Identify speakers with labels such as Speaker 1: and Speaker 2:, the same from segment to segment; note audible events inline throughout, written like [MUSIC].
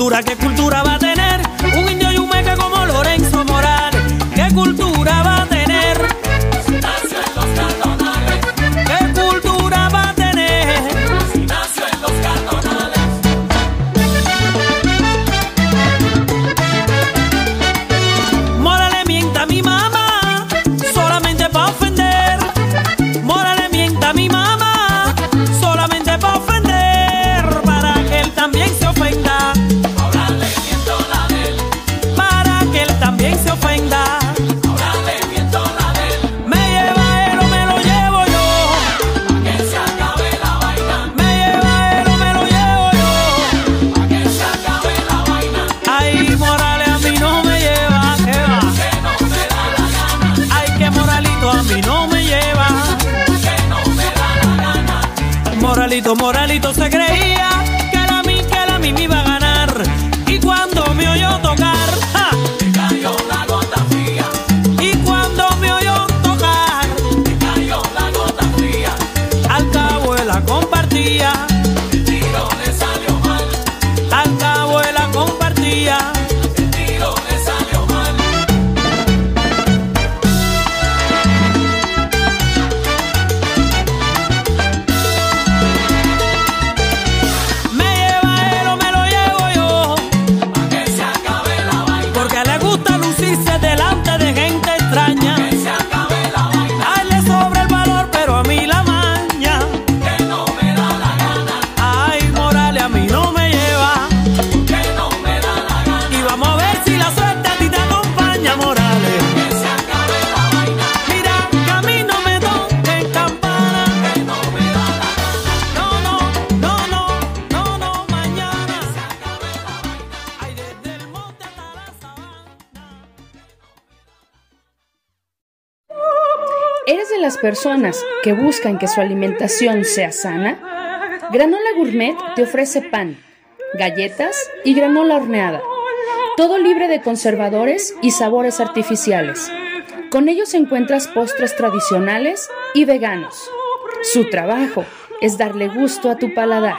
Speaker 1: cultura, qué cultura va a tener. Moralito se
Speaker 2: personas que buscan que su alimentación sea sana, Granola Gourmet te ofrece pan, galletas y granola horneada, todo libre de conservadores y sabores artificiales. Con ellos encuentras postres tradicionales y veganos. Su trabajo es darle gusto a tu paladar.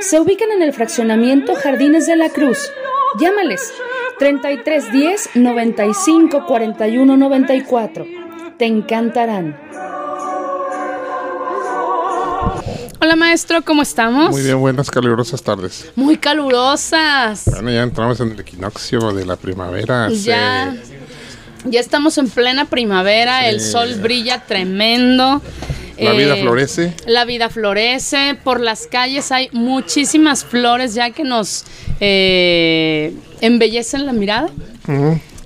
Speaker 2: Se ubican en el fraccionamiento Jardines de la Cruz. Llámales 3310 95 41 94 te encantarán. Hola maestro, ¿cómo estamos?
Speaker 3: Muy bien, buenas calurosas tardes.
Speaker 2: Muy calurosas.
Speaker 3: Bueno, ya entramos en el equinoccio de la primavera.
Speaker 2: Ya. Ya estamos en plena primavera, el sol brilla tremendo.
Speaker 3: La vida
Speaker 2: eh,
Speaker 3: florece.
Speaker 2: La vida florece. Por las calles hay muchísimas flores ya que nos eh, embellecen la mirada.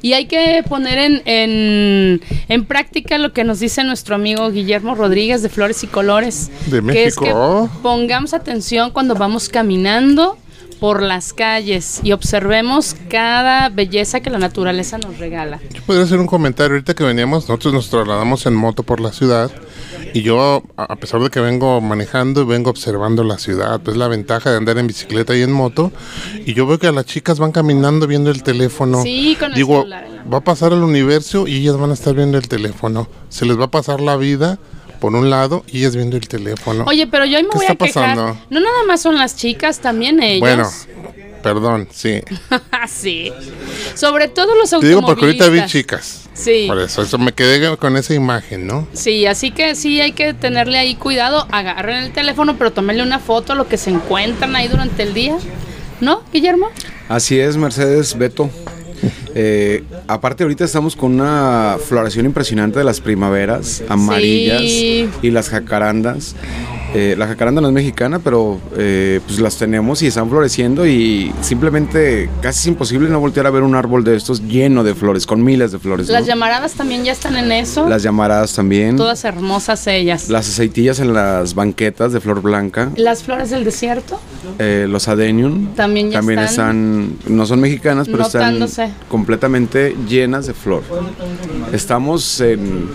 Speaker 2: Y hay que poner en, en, en práctica lo que nos dice nuestro amigo Guillermo Rodríguez de Flores y Colores.
Speaker 3: De
Speaker 2: Que es que
Speaker 3: México.
Speaker 2: pongamos atención cuando vamos caminando por las calles y observemos cada belleza que la naturaleza nos regala.
Speaker 3: Yo podría hacer un comentario. Ahorita que veníamos, nosotros nos trasladamos en moto por la ciudad. Y yo, a a pesar de que vengo manejando y vengo observando la ciudad, pues la ventaja de andar en bicicleta y en moto. Y yo veo que las chicas van caminando viendo el teléfono.
Speaker 2: Sí, con el
Speaker 3: Digo,
Speaker 2: celular
Speaker 3: va a pasar el universo y ellas van a estar viendo el teléfono. Se les va a pasar la vida por un lado y ellas viendo el teléfono.
Speaker 2: Oye, pero yo hoy me
Speaker 3: ¿Qué
Speaker 2: voy a
Speaker 3: está
Speaker 2: quejar.
Speaker 3: pasando?
Speaker 2: No nada más son las chicas, también ellos.
Speaker 3: bueno, perdón, sí. [LAUGHS]
Speaker 2: sí. Sobre todo los
Speaker 3: Te digo porque ahorita vi
Speaker 2: automovilistas.
Speaker 3: chicas.
Speaker 2: Sí.
Speaker 3: Por eso, eso me quedé con esa imagen, ¿no?
Speaker 2: Sí, así que sí hay que tenerle ahí cuidado. Agarren el teléfono, pero tomenle una foto a lo que se encuentran ahí durante el día. ¿No, Guillermo?
Speaker 4: Así es, Mercedes, Beto. Eh, aparte ahorita estamos con una floración impresionante de las primaveras amarillas
Speaker 2: Sí.
Speaker 4: y las jacarandas. Eh, la jacaranda no es mexicana, pero eh, pues las tenemos y están floreciendo y simplemente casi es imposible no voltear a ver un árbol de estos lleno de flores, con miles de flores.
Speaker 2: Las
Speaker 4: ¿no?
Speaker 2: llamaradas también ya están en eso.
Speaker 4: Las llamaradas también.
Speaker 2: Todas hermosas ellas.
Speaker 4: Las aceitillas en las banquetas de flor blanca.
Speaker 2: Las flores del desierto.
Speaker 4: Eh, los adenium
Speaker 2: También ya están
Speaker 4: están, no son mexicanas, pero
Speaker 2: notándose.
Speaker 4: están completamente llenas de flor. Estamos en,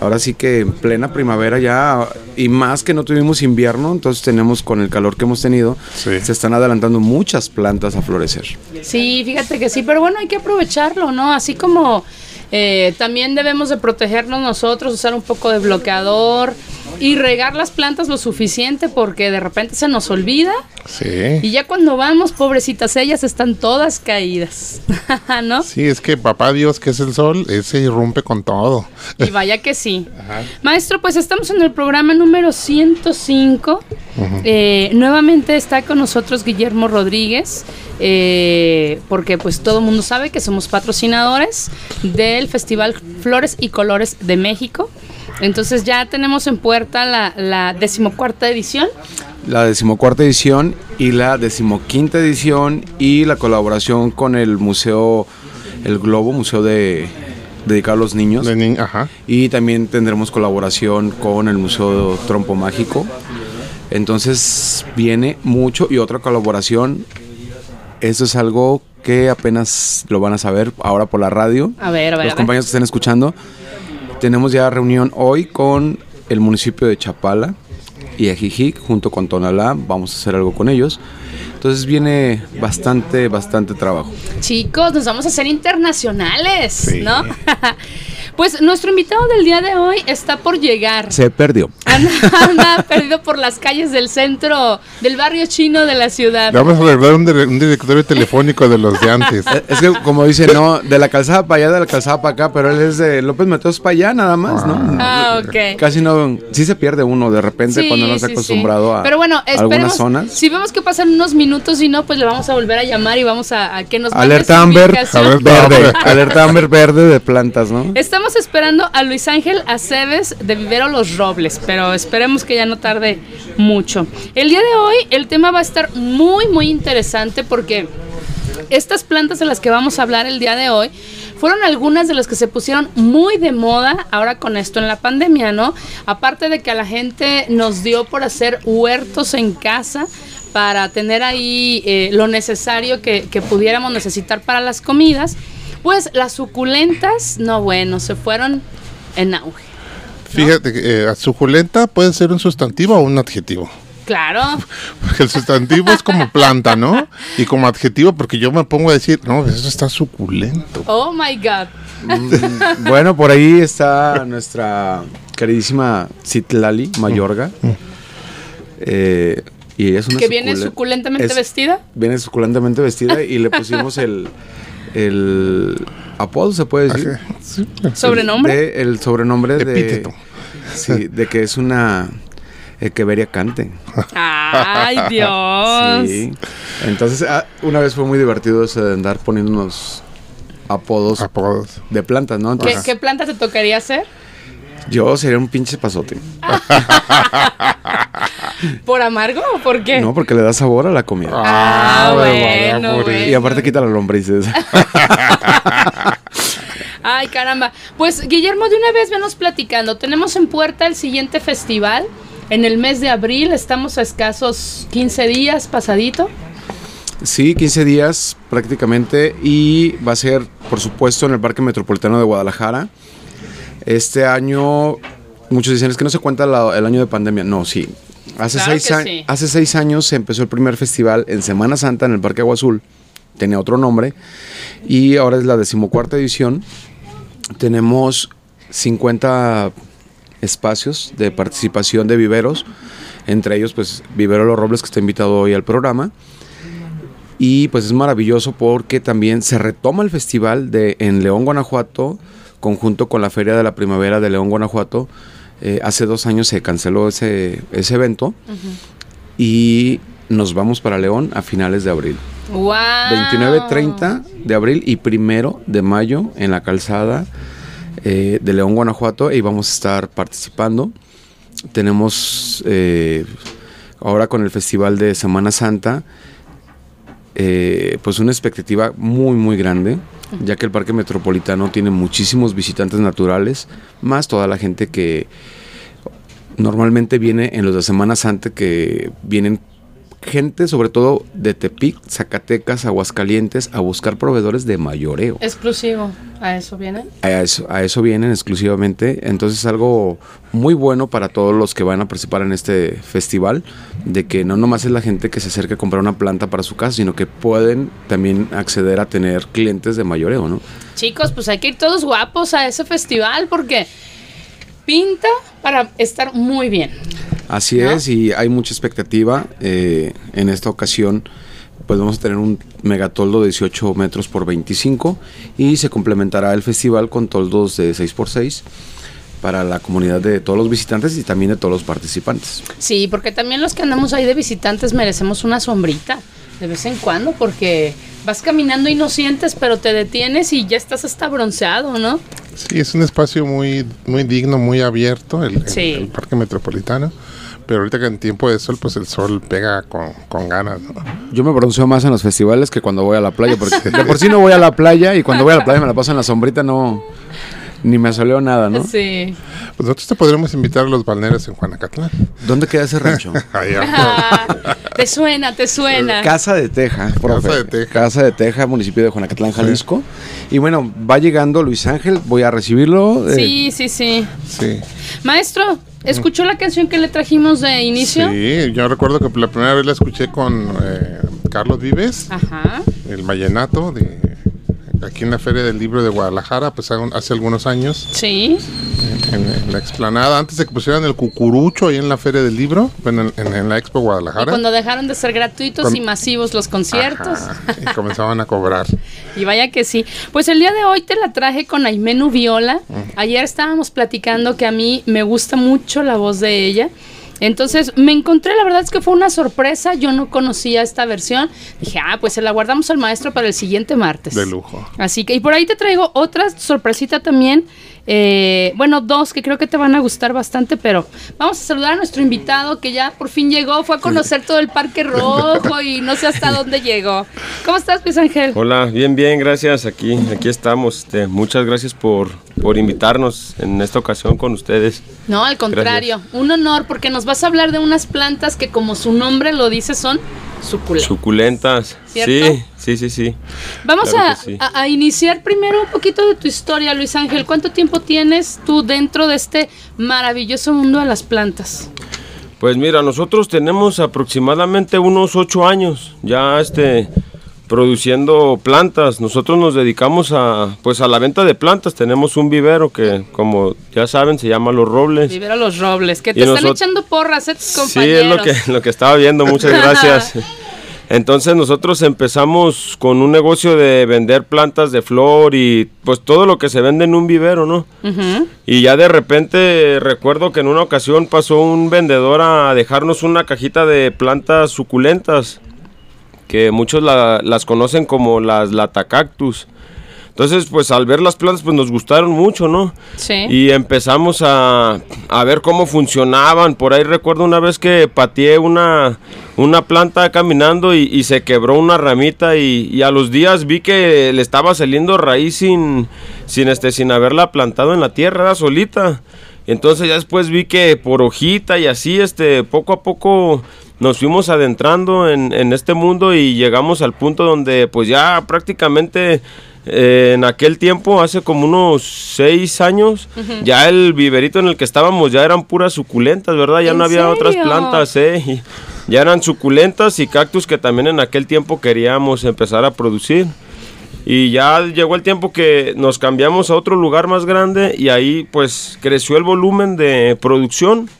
Speaker 4: ahora sí que en plena primavera ya, y más que no tuvimos invierno, entonces tenemos con el calor que hemos tenido,
Speaker 3: Sí.
Speaker 4: se están adelantando muchas plantas a florecer.
Speaker 2: Sí, fíjate que sí, pero bueno, hay que aprovecharlo, ¿no? Así como eh, también debemos de protegernos nosotros, usar un poco de bloqueador y regar las plantas lo suficiente porque de repente se nos olvida y
Speaker 3: Sí.
Speaker 2: ya cuando vamos, pobrecitas, ellas están todas caídas, [LAUGHS] ¿no?
Speaker 3: Sí, es que papá Dios, que es el sol, ese irrumpe con todo.
Speaker 2: Y vaya que sí. [LAUGHS] Maestro, pues estamos en el programa número 105. Eh, nuevamente está con nosotros Guillermo Rodríguez, eh, porque pues todo el mundo sabe que somos patrocinadores del Festival Flores y Colores de México. Entonces ya tenemos en puerta la, la decimocuarta edición.
Speaker 4: La decimocuarta edición y la decimoquinta edición y la colaboración con el Museo El Globo, Museo de dedicado a los niños.
Speaker 3: De ni- Ajá.
Speaker 4: Y también tendremos colaboración con el Museo Trompo Mágico. Entonces viene mucho y otra colaboración. Esto es algo que apenas lo van a saber ahora por la radio.
Speaker 2: A ver, a ver,
Speaker 4: Los
Speaker 2: a ver.
Speaker 4: compañeros que estén escuchando. Tenemos ya reunión hoy con el municipio de Chapala y Ajijic junto con Tonalá. Vamos a hacer algo con ellos. Entonces viene bastante, bastante trabajo.
Speaker 2: Chicos, nos vamos a hacer internacionales,
Speaker 3: Sí.
Speaker 2: ¿no? [LAUGHS] pues nuestro invitado del día de hoy está por llegar.
Speaker 4: Se perdió.
Speaker 2: Anda, anda perdido por las calles del centro, del barrio chino de la ciudad.
Speaker 3: Le vamos a arreglar un, dire- un directorio telefónico de los de antes.
Speaker 4: Eh, Es que como dice, no, de la calzada para allá, de la calzada para acá, pero él es de López Mateos para allá nada más, ¿no?
Speaker 2: Ah, ok.
Speaker 4: Casi no, sí se pierde uno de repente
Speaker 2: Sí,
Speaker 4: cuando no está
Speaker 2: sí, sí.
Speaker 4: acostumbrado a
Speaker 2: Pero bueno, esperemos,
Speaker 4: algunas zonas.
Speaker 2: Si vemos que pasan unos minutos y no, pues le vamos a volver a llamar y vamos a, a que nos
Speaker 4: Alerta Amber, verde, alerta Amber verde de plantas, ¿no?
Speaker 2: Estamos esperando a Luis Ángel Aceves de Vivero Los Robles, pero esperemos que ya no tarde mucho. El día de hoy el tema va a estar muy, muy interesante porque estas plantas de las que vamos a hablar el día de hoy fueron algunas de las que se pusieron muy de moda ahora con esto en la pandemia, ¿no? Aparte de que a la gente nos dio por hacer huertos en casa para tener ahí eh, lo necesario que pudiéramos necesitar para las comidas, pues las suculentas, no bueno, se fueron en auge.
Speaker 3: Fíjate que eh, suculenta puede ser un sustantivo o un adjetivo.
Speaker 2: Claro,
Speaker 3: Porque el sustantivo es como planta, ¿no? Y como adjetivo, porque yo me pongo a decir, no, eso está suculento.
Speaker 2: oh my god.
Speaker 4: Mm, Bueno, por ahí está nuestra queridísima Citlali Mayorga. Eh, y ella es una
Speaker 2: Que viene
Speaker 4: sucule-
Speaker 2: suculentemente
Speaker 4: es-
Speaker 2: vestida.
Speaker 4: Viene suculentemente vestida y le pusimos el, el apodo, se puede decir.
Speaker 3: Sí.
Speaker 2: Sobrenombre.
Speaker 4: De- el sobrenombre de.
Speaker 3: Epíteto.
Speaker 4: Sí, de que es una. eh, que vería cante.
Speaker 2: Ay, [LAUGHS] Dios.
Speaker 4: Sí. Entonces, ah, una vez fue muy divertido eso de andar poniéndonos apodos
Speaker 3: Apodos.
Speaker 4: de plantas, ¿no?
Speaker 2: ¿Qué,
Speaker 4: Entonces,
Speaker 2: qué planta te tocaría hacer?
Speaker 4: yo sería un pinche pasote. [LAUGHS]
Speaker 2: ¿Por amargo o por qué?
Speaker 4: No, porque le da sabor a la comida.
Speaker 2: Ah,
Speaker 3: me voy a
Speaker 2: bueno.
Speaker 4: Y aparte quita las lombrices. [LAUGHS]
Speaker 2: Ay, caramba. Pues Guillermo, de una vez venos platicando. Tenemos en puerta el siguiente festival. En el mes de abril estamos a escasos 15 días pasadito.
Speaker 4: Sí, 15 días prácticamente y va a ser, por supuesto, en el Parque Metropolitano de Guadalajara. Este año, muchos dicen, es que no se cuenta la- el año de pandemia. No, sí. Hace,
Speaker 2: Claro
Speaker 4: seis
Speaker 2: sí.
Speaker 4: hace seis años se empezó el primer festival en Semana Santa en el Parque Agua Azul. Tenía otro nombre y ahora es la decimocuarta edición. Tenemos 50 espacios de participación de viveros, entre ellos pues Vivero Los Robles que está invitado hoy al programa. Y pues es maravilloso porque también se retoma el festival de en León, Guanajuato, conjunto con la Feria de la Primavera de León, Guanajuato. Eh, hace dos años se canceló ese, ese evento y nos vamos para León a finales de abril.
Speaker 2: ¡Wow!
Speaker 4: 29, 30 de abril y primero de mayo en la calzada eh, de León, Guanajuato, y vamos a estar participando. Tenemos eh, ahora con el Festival de Semana Santa, eh, pues una expectativa muy, muy grande, ya que el Parque Metropolitano tiene muchísimos visitantes naturales, más toda la gente que normalmente viene en los de Semana Santa, que vienen gente, sobre todo de Tepic, Zacatecas, Aguascalientes, a buscar proveedores de mayoreo.
Speaker 2: Exclusivo. ¿A eso viene?
Speaker 4: A eso, a eso vienen exclusivamente. Entonces es algo muy bueno para todos los que van a participar en este festival, de que no nomás es la gente que se acerca a comprar una planta para su casa, sino que pueden también acceder a tener clientes de mayoreo, ¿no?
Speaker 2: Chicos, pues hay que ir todos guapos a ese festival porque pinta para estar muy bien.
Speaker 4: Así
Speaker 2: ¿No?
Speaker 4: es, y hay mucha expectativa. eh, en esta ocasión, pues vamos a tener un megatoldo de 18 metros por 25 y se complementará el festival con toldos de 6 por 6 para la comunidad de todos los visitantes y también de todos los participantes.
Speaker 2: Sí, porque también los que andamos ahí de visitantes merecemos una sombrita de vez en cuando porque vas caminando y no sientes, pero te detienes y ya estás hasta bronceado, ¿no?
Speaker 3: Sí, es un espacio muy, muy digno, muy abierto, el, el Parque Metropolitano. Pero ahorita que en tiempo de sol, pues el sol pega con, con ganas, ¿no?
Speaker 4: Yo me bronceo más en los festivales que cuando voy a la playa, porque de por sí no voy a la playa y cuando voy a la playa me la paso en la sombrita, no, ni me asoleo nada, ¿no?
Speaker 2: Sí.
Speaker 3: Pues nosotros te podremos invitar a los balnearios en Juanacatlán.
Speaker 4: ¿Dónde queda ese rancho? [LAUGHS]
Speaker 3: Allá.
Speaker 2: Ah, [LAUGHS] te suena, te suena.
Speaker 4: Casa de Teja, profe.
Speaker 3: Casa de Teja.
Speaker 4: Casa de Teja, municipio de Juanacatlán, Jalisco. Y bueno, va llegando Luis Ángel, voy a recibirlo. eh,
Speaker 2: Sí, sí, sí.
Speaker 3: Sí.
Speaker 2: Maestro, ¿escuchó la canción que le trajimos de inicio?
Speaker 3: Sí, yo recuerdo que la primera vez la escuché con eh, Carlos Vives,
Speaker 2: Ajá.
Speaker 3: el vallenato, de aquí en la Feria del Libro de Guadalajara, pues hace hace algunos años,
Speaker 2: Sí.
Speaker 3: En, la explanada, antes de que pusieran el cucurucho ahí en la Feria del Libro, en, en- en la Expo
Speaker 2: Y
Speaker 3: Guadalajara.
Speaker 2: cuando dejaron de ser gratuitos
Speaker 3: Con-
Speaker 2: y masivos los conciertos.
Speaker 3: Ajá, y comenzaban a cobrar. [LAUGHS]
Speaker 2: Y vaya que sí. Pues el día de hoy te la traje con Aimenu Viola. Ayer estábamos platicando que a mí me gusta mucho la voz de ella. Entonces me encontré, la verdad es que fue una sorpresa. Yo no conocía esta versión. Dije, ah, pues se la guardamos al maestro para el siguiente martes.
Speaker 3: De lujo.
Speaker 2: Así que, y por ahí te traigo otra sorpresita también. Eh, bueno, dos que creo que te van a gustar bastante, pero vamos a saludar a nuestro invitado que ya por fin llegó, fue a conocer todo el Parque Rojo y no sé hasta dónde llegó. ¿Cómo estás, Luis Ángel?
Speaker 5: Hola, bien, bien, gracias. Aquí, aquí estamos. Este, muchas gracias por, por invitarnos en esta ocasión con ustedes.
Speaker 2: No, al contrario, un honor porque nos vas a hablar de unas plantas que como su nombre lo dice son suculentas.
Speaker 5: Suculentas.
Speaker 2: ¿Cierto?
Speaker 5: Sí, sí, sí, sí.
Speaker 2: Vamos
Speaker 5: Claro
Speaker 2: a,
Speaker 5: que sí.
Speaker 2: a- a iniciar primero un poquito de tu historia, Luis Ángel. ¿Cuánto tiempo tienes tú dentro de este maravilloso mundo de las plantas?
Speaker 5: Pues mira, nosotros tenemos aproximadamente unos ocho años ya este produciendo plantas. Nosotros nos dedicamos a pues a la venta de plantas. Tenemos un vivero que como ya saben se llama Los Robles.
Speaker 2: Vivero Los Robles, que
Speaker 5: Y
Speaker 2: te están echando porras, ¿eh? tus
Speaker 5: Sí,
Speaker 2: compañeros.
Speaker 5: es lo que, lo que estaba viendo, muchas gracias. [LAUGHS] Entonces nosotros empezamos con un negocio de vender plantas de flor y pues todo lo que se vende en un vivero, ¿no? Y ya de repente recuerdo que en una ocasión pasó un vendedor a dejarnos una cajita de plantas suculentas, que muchos la- las conocen como las latacactus. Entonces, pues al ver las plantas, pues nos gustaron mucho, ¿no?
Speaker 2: Sí.
Speaker 5: Y empezamos a, a ver cómo funcionaban. Por ahí recuerdo una vez que pateé una, una planta caminando y, y se quebró una ramita y, y a los días vi que le estaba saliendo raíz sin, sin, este, sin haberla plantado en la tierra, era solita. Entonces ya después vi que por hojita y así, este, poco a poco nos fuimos adentrando en, en este mundo y llegamos al punto donde pues ya prácticamente eh, en aquel tiempo, hace como unos seis años, ya el viverito en el que estábamos ya eran puras suculentas, ¿verdad? Ya
Speaker 2: ¿En
Speaker 5: no había otras plantas, ¿eh? Y ya eran suculentas y cactus que también en aquel tiempo queríamos empezar a producir. Y ya llegó el tiempo que nos cambiamos a otro lugar más grande y ahí pues creció el volumen de producción,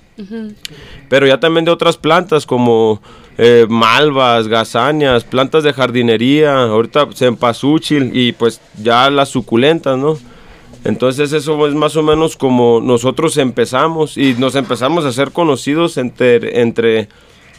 Speaker 5: pero ya también de otras plantas como eh, malvas, gazanias, plantas de jardinería, ahorita cempasúchil y pues ya las suculentas, ¿no? Entonces eso es más o menos como nosotros empezamos y nos empezamos a ser conocidos entre, entre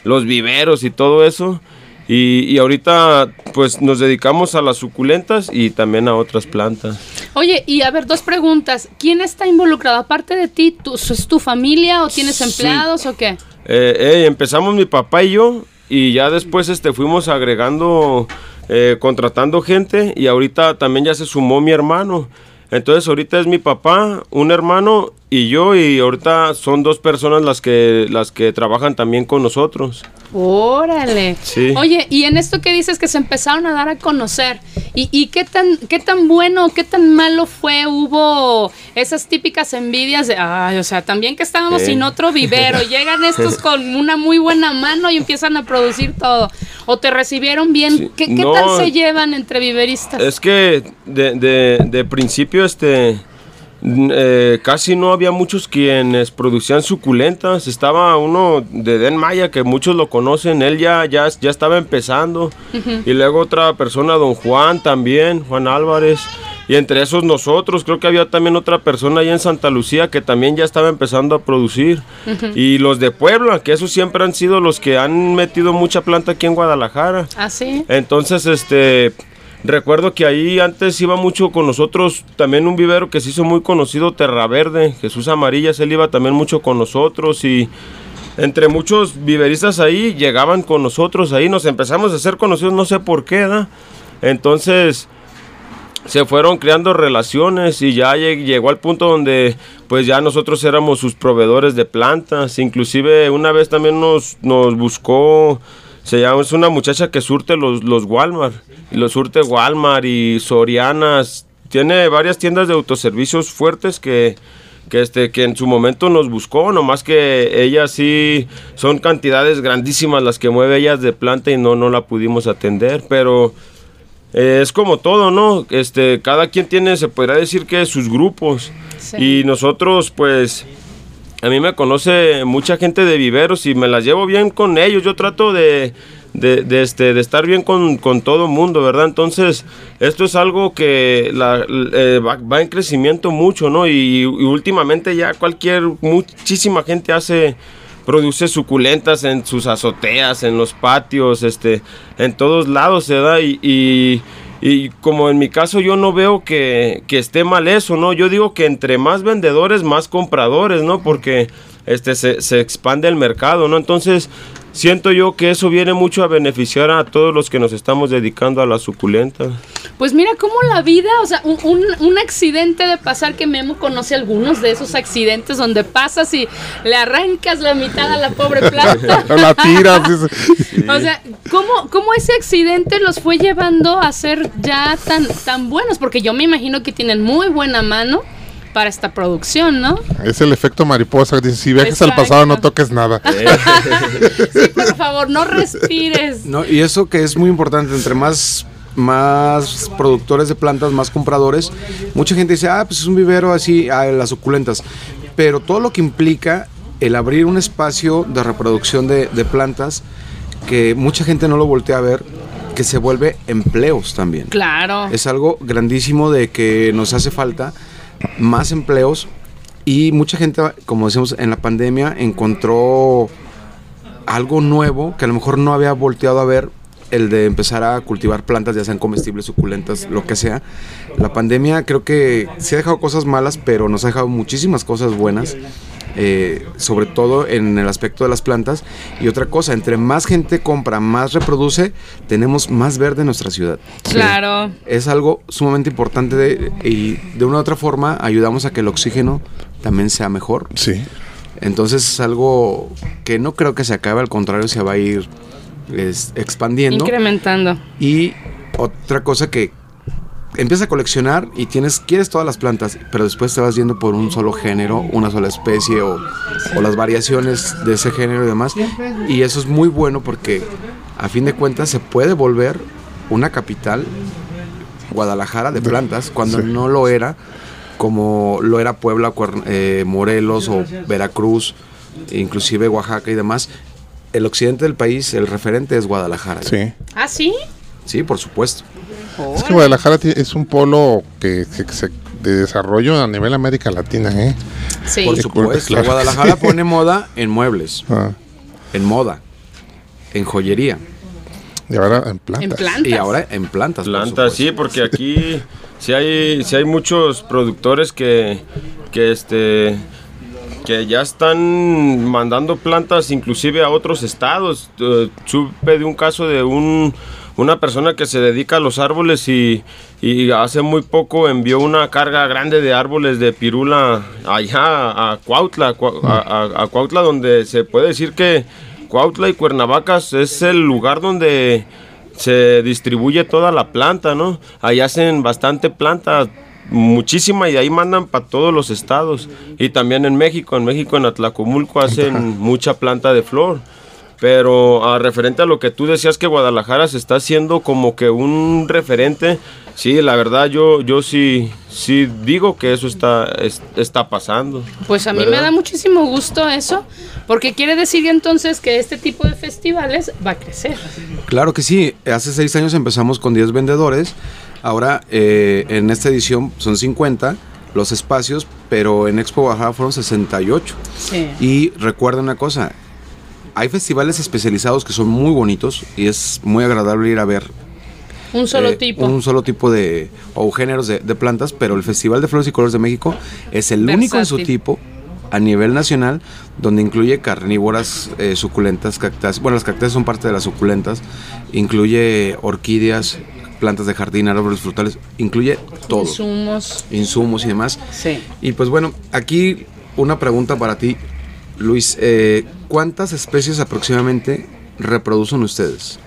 Speaker 5: los viveros y todo eso. Y, y ahorita pues nos dedicamos a las suculentas y también a otras plantas.
Speaker 2: Oye, y a ver, dos preguntas. ¿Quién está involucrado? Aparte de ti, ¿tú, ¿es tu familia o tienes
Speaker 5: Sí.
Speaker 2: empleados o qué?
Speaker 5: Eh, eh, empezamos mi papá y yo y ya después este, fuimos agregando, eh, contratando gente y ahorita también ya se sumó mi hermano. Entonces ahorita es mi papá, un hermano y yo y ahorita son dos personas las que, las que trabajan también con nosotros.
Speaker 2: Órale.
Speaker 5: Sí.
Speaker 2: Oye, y en esto que dices que se empezaron a dar a conocer, ¿y, y qué tan qué tan bueno, qué tan malo fue? Hubo esas típicas envidias de, ay, o sea, también que estábamos sin otro vivero, [LAUGHS] llegan estos con una muy buena mano y empiezan a producir todo. ¿O te recibieron bien?
Speaker 5: Sí.
Speaker 2: ¿Qué, qué
Speaker 5: No.
Speaker 2: tal se llevan entre viveristas?
Speaker 5: Es que de, de- de principio este eh, casi no había muchos quienes producían suculentas. Estaba uno de Den Maya que muchos lo conocen. Él ya, ya, ya estaba empezando. Y luego otra persona, don Juan también, Juan Álvarez. Y entre esos nosotros, creo que había también otra persona allá en Santa Lucía que también ya estaba empezando a producir. Y los de Puebla, que esos siempre han sido los que han metido mucha planta aquí en Guadalajara.
Speaker 2: ¿Ah, sí?
Speaker 5: Entonces, este, recuerdo que ahí antes iba mucho con nosotros también un vivero que se hizo muy conocido, Terra Verde, Jesús Amarillas, él iba también mucho con nosotros y entre muchos viveristas ahí llegaban con nosotros, ahí nos empezamos a hacer conocidos, no sé por qué, ¿da? Entonces se fueron creando relaciones y ya lleg- llegó al punto donde pues ya nosotros éramos sus proveedores de plantas. Inclusive una vez también nos, nos buscó, se llama, es una muchacha que surte los, los Walmart. Y los surte Walmart y Sorianas. Tiene varias tiendas de autoservicios fuertes que, que, este, que en su momento nos buscó, nomás que ella sí son cantidades grandísimas las que mueve ellas de planta y no, no la pudimos atender, pero... Eh, es como todo, ¿no? Este, cada quien tiene, se podría decir que sus grupos.
Speaker 2: Sí.
Speaker 5: Y nosotros, pues, a mí me conoce mucha gente de viveros y me las llevo bien con ellos. Yo trato de, de, este, de estar bien con, con todo mundo, ¿verdad? Entonces, esto es algo que eh, va, en crecimiento mucho, ¿no? Y, últimamente ya cualquier, muchísima gente hace produce suculentas en sus azoteas, en los patios, este, en todos lados se da y, y como en mi caso yo no veo que, que esté mal eso, ¿no? Yo digo que entre más vendedores, más compradores, ¿no? Porque este, se, se expande el mercado, ¿no? Entonces siento yo que eso viene mucho a beneficiar a todos los que nos estamos dedicando a la suculenta.
Speaker 2: Pues mira cómo la vida, o sea, un, un- un accidente de pasar que Memo conoce algunos de esos accidentes donde pasas y le arrancas la mitad a la pobre planta. [LAUGHS]
Speaker 3: La tiras. dice. [LAUGHS]
Speaker 2: O sea, ¿cómo, ¿cómo ese accidente los fue llevando a ser ya tan, tan buenos? Porque yo me imagino que tienen muy buena mano para esta producción, ¿no?
Speaker 3: Es el efecto mariposa. Dice, si viajes al pasado no toques nada. [LAUGHS]
Speaker 2: Sí, por favor, no respires.
Speaker 4: No, y eso que es muy importante, entre más, más productores de plantas, más compradores, mucha gente dice, ah, pues es un vivero así, ah, las suculentas. Pero todo lo que implica el abrir un espacio de reproducción de, de plantas, que mucha gente no lo voltea a ver, que se vuelve empleos también.
Speaker 2: Claro.
Speaker 4: Es algo grandísimo de que nos hace falta más empleos y mucha gente, como decimos, en la pandemia encontró algo nuevo que a lo mejor no había volteado a ver el de empezar a cultivar plantas, ya sean comestibles, suculentas, lo que sea. La pandemia creo que sí ha dejado cosas malas, pero nos ha dejado muchísimas cosas buenas. Eh, sobre todo en el aspecto de las plantas. Y otra cosa, entre más gente compra, más reproduce, tenemos más verde en nuestra ciudad.
Speaker 6: Claro.
Speaker 4: Es algo sumamente importante de- y de una u otra forma ayudamos a que el oxígeno también sea mejor.
Speaker 3: Sí.
Speaker 4: Entonces es algo que no creo que se acabe, al contrario se va a ir es, expandiendo.
Speaker 6: Incrementando.
Speaker 4: Y otra cosa que empiezas a coleccionar y tienes quieres todas las plantas, pero después te vas yendo por un solo género, una sola especie o, o las variaciones de ese género y demás. Y eso es muy bueno porque a fin de cuentas se puede volver una capital Guadalajara de plantas cuando
Speaker 3: Sí.
Speaker 4: no lo era como lo era Puebla, eh, Morelos o Veracruz, inclusive Oaxaca y demás. El occidente del país, el referente es Guadalajara.
Speaker 3: Sí.
Speaker 6: ¿Ah, sí?
Speaker 4: Sí, por supuesto.
Speaker 3: Es que Guadalajara es un polo que, que se- de desarrollo a nivel América Latina, ¿eh?
Speaker 6: Sí.
Speaker 4: Por
Speaker 3: Sí,
Speaker 4: supuesto.
Speaker 3: claro.
Speaker 4: Guadalajara
Speaker 3: Sí. [LAUGHS]
Speaker 4: pone moda en muebles,
Speaker 3: Ah,
Speaker 4: en moda, en joyería
Speaker 3: y ahora en plantas.
Speaker 6: En plantas.
Speaker 4: y ahora en plantas. por
Speaker 5: Plantas, sí, porque aquí sí hay, sí hay muchos productores que, que este que ya están mandando plantas inclusive a otros estados. Eh, supe de un caso de un una persona que se dedica a los árboles y, y hace muy poco envió una carga grande de árboles de pirula allá a Cuautla, Cua- a, a- a Cuautla donde se puede decir que Cuautla y Cuernavacas es el lugar donde se distribuye toda la planta, ¿no? Ahí hacen bastante planta, muchísima, y de ahí mandan para todos los estados. Y también en México, en México, en Atlacomulco, hacen mucha planta de flor. Pero a referente a lo que tú decías que Guadalajara se está haciendo como que un referente, sí, la verdad yo, yo sí, sí digo que eso está, es- está pasando.
Speaker 6: Pues a mí me da muchísimo gusto eso, porque quiere decir entonces que este tipo de festivales va a crecer.
Speaker 4: Claro que sí. Hace seis años empezamos con 10 vendedores. Ahora eh, en esta edición son 50 los espacios, pero en Expo Guadalajara fueron 68.
Speaker 6: Sí.
Speaker 4: Y recuerda una cosa, hay festivales especializados que son muy bonitos y es muy agradable ir a ver
Speaker 6: Un solo
Speaker 4: eh,
Speaker 6: tipo.
Speaker 4: un solo tipo de o géneros de, de plantas, pero el Festival de Flores y Colores de México es el único en su tipo a nivel nacional donde incluye carnívoras, eh, suculentas, cactáceas. Bueno, las cactáceas son parte de las suculentas. Incluye orquídeas, plantas de jardín, árboles frutales. Incluye todo.
Speaker 6: Insumos.
Speaker 4: Insumos y demás.
Speaker 6: Sí.
Speaker 4: Y pues bueno, aquí una pregunta para ti, Luis. Eh, ¿Cuántas especies aproximadamente reproducen ustedes?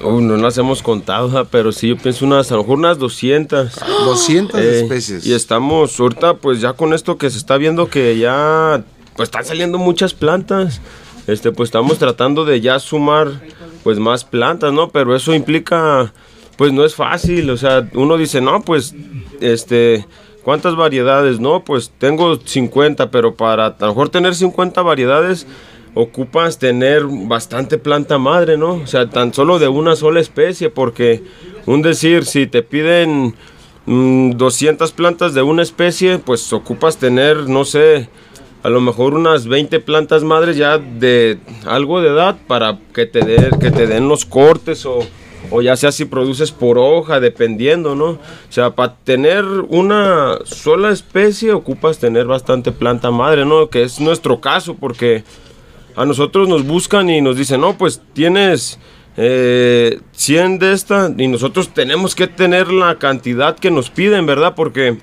Speaker 5: No las hemos contado, pero sí, yo pienso unas, a lo mejor unas 200.
Speaker 4: 200 [GASPS]
Speaker 5: Eh,
Speaker 4: especies.
Speaker 5: Y estamos ahorita pues ya con esto que se está viendo que ya pues están saliendo muchas plantas. Este pues estamos tratando de ya sumar pues más plantas, ¿no? Pero eso implica pues no es fácil, o sea, uno dice, "No, pues este ¿Cuántas variedades? No, pues tengo 50, pero para a lo mejor tener 50 variedades ocupas tener bastante planta madre, ¿no? O sea, tan solo de una sola especie, porque un decir, si te piden mm, 200 plantas de una especie, pues ocupas tener, no sé, a lo mejor unas 20 plantas madres ya de algo de edad para que te, dé- que te den los cortes o, o ya sea si produces por hoja, dependiendo, ¿no? O sea, para tener una sola especie ocupas tener bastante planta madre, ¿no? Que es nuestro caso, porque a nosotros nos buscan y nos dicen, no, pues tienes eh, 100 de esta y nosotros tenemos que tener la cantidad que nos piden, ¿verdad? Porque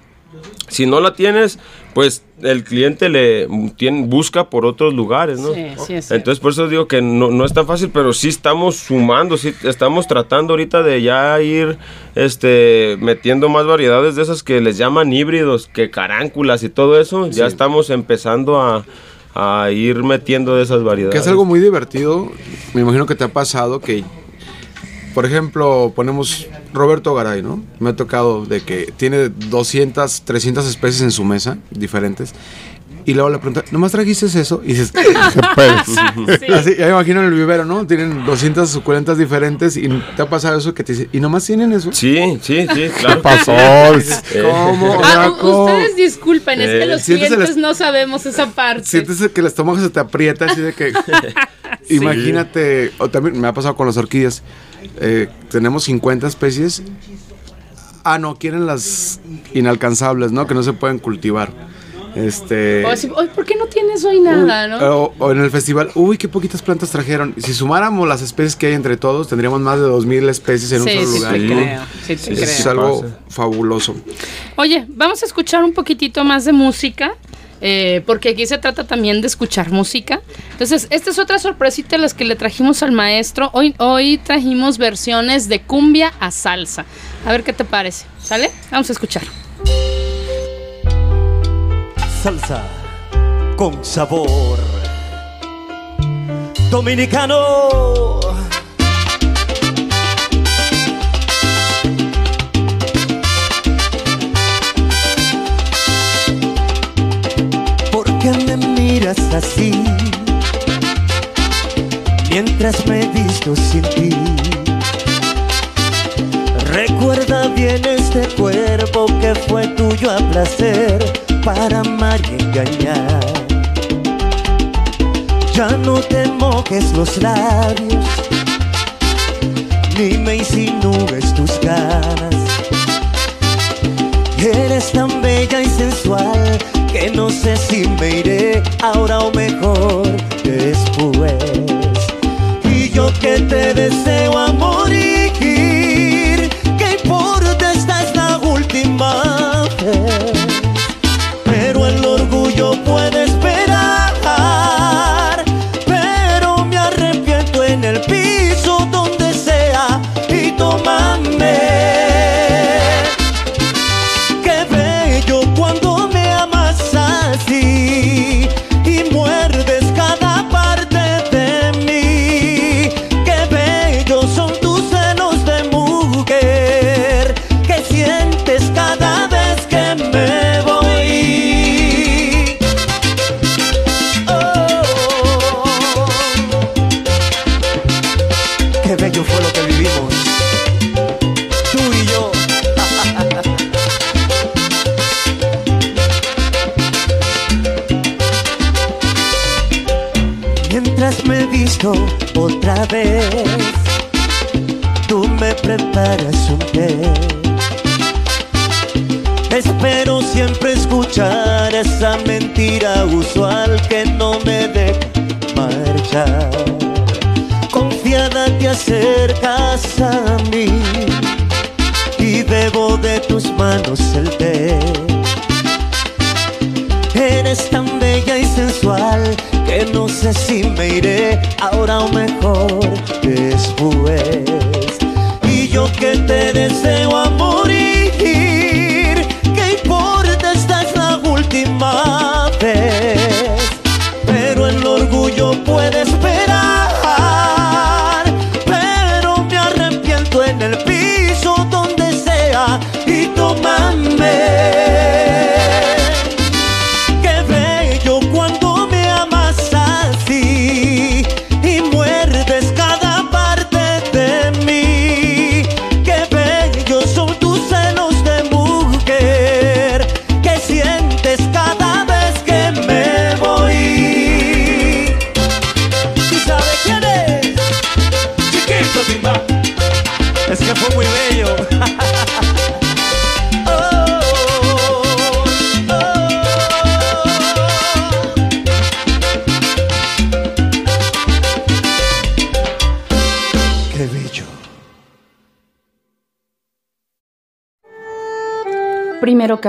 Speaker 5: si no la tienes, pues el cliente le tiene, busca por otros lugares, ¿no?
Speaker 6: Sí, sí, es
Speaker 5: Entonces por eso digo que no, no es tan fácil, pero sí estamos sumando, sí estamos tratando ahorita de ya ir este metiendo más variedades de esas que les llaman híbridos, que caránculas y todo eso, ya estamos empezando a, a ir metiendo de esas variedades.
Speaker 4: Que es algo muy divertido. Me imagino que te ha pasado que, por ejemplo, ponemos Roberto Garay, ¿no? Me ha tocado de que tiene 200, 300 especies en su mesa, diferentes. Y luego le pregunta, ¿nomás trajiste eso? Y dices, [LAUGHS]
Speaker 3: Pues,
Speaker 6: Sí.
Speaker 4: así, ya me imagino en el vivero, ¿no? Tienen 200 suculentas diferentes y te ha pasado eso que te dice, ¿y nomás tienen eso?
Speaker 5: Sí, sí, sí, claro. que
Speaker 3: pasó?
Speaker 5: sí.
Speaker 4: ¿Cómo?
Speaker 6: Ah, ustedes disculpen, es que
Speaker 5: Eh,
Speaker 6: los
Speaker 4: el
Speaker 6: clientes
Speaker 4: es-
Speaker 6: no sabemos esa parte.
Speaker 4: Sientes que el estómago se te aprieta así de que... [LAUGHS] Imagínate, o también me ha pasado con las orquídeas. Eh, tenemos 50 especies. Ah, no, quieren las inalcanzables, ¿no? Que no se pueden cultivar. Este.
Speaker 6: O así, "Oye, ¿por qué no tienes hoy nada, no?
Speaker 4: O, o en el festival, uy, qué poquitas plantas trajeron. Si sumáramos las especies que hay entre todos, tendríamos más de 2000 especies en un solo
Speaker 6: sí
Speaker 4: lugar.
Speaker 6: te
Speaker 4: ¿no?
Speaker 6: creo, sí te
Speaker 4: es
Speaker 6: creo.
Speaker 4: algo fabuloso.
Speaker 6: Oye, vamos a escuchar un poquitito más de música. Eh, porque aquí se trata también de escuchar música. Entonces, esta es otra sorpresita las que le trajimos al maestro. Hoy, hoy trajimos versiones de cumbia a salsa. A ver qué te parece. ¿Sale? Vamos a escuchar.
Speaker 7: salsa con sabor dominicano. Mientras me visto sin ti. Recuerda bien este cuerpo que fue tuyo a placer para amar y engañar. Ya no te mojes los labios, ni me insinúes tus ganas. Eres tan bella y sensual que no sé si me iré ahora o mejor después. Y yo que te deseo a morir, que importa esta es la última vez. Esa mentira usual que no me deja marchar. Confiada te acercas a mí y bebo de tus manos el té. Eres tan bella y sensual que no sé si me iré ahora o mejor después. Y yo que te deseo a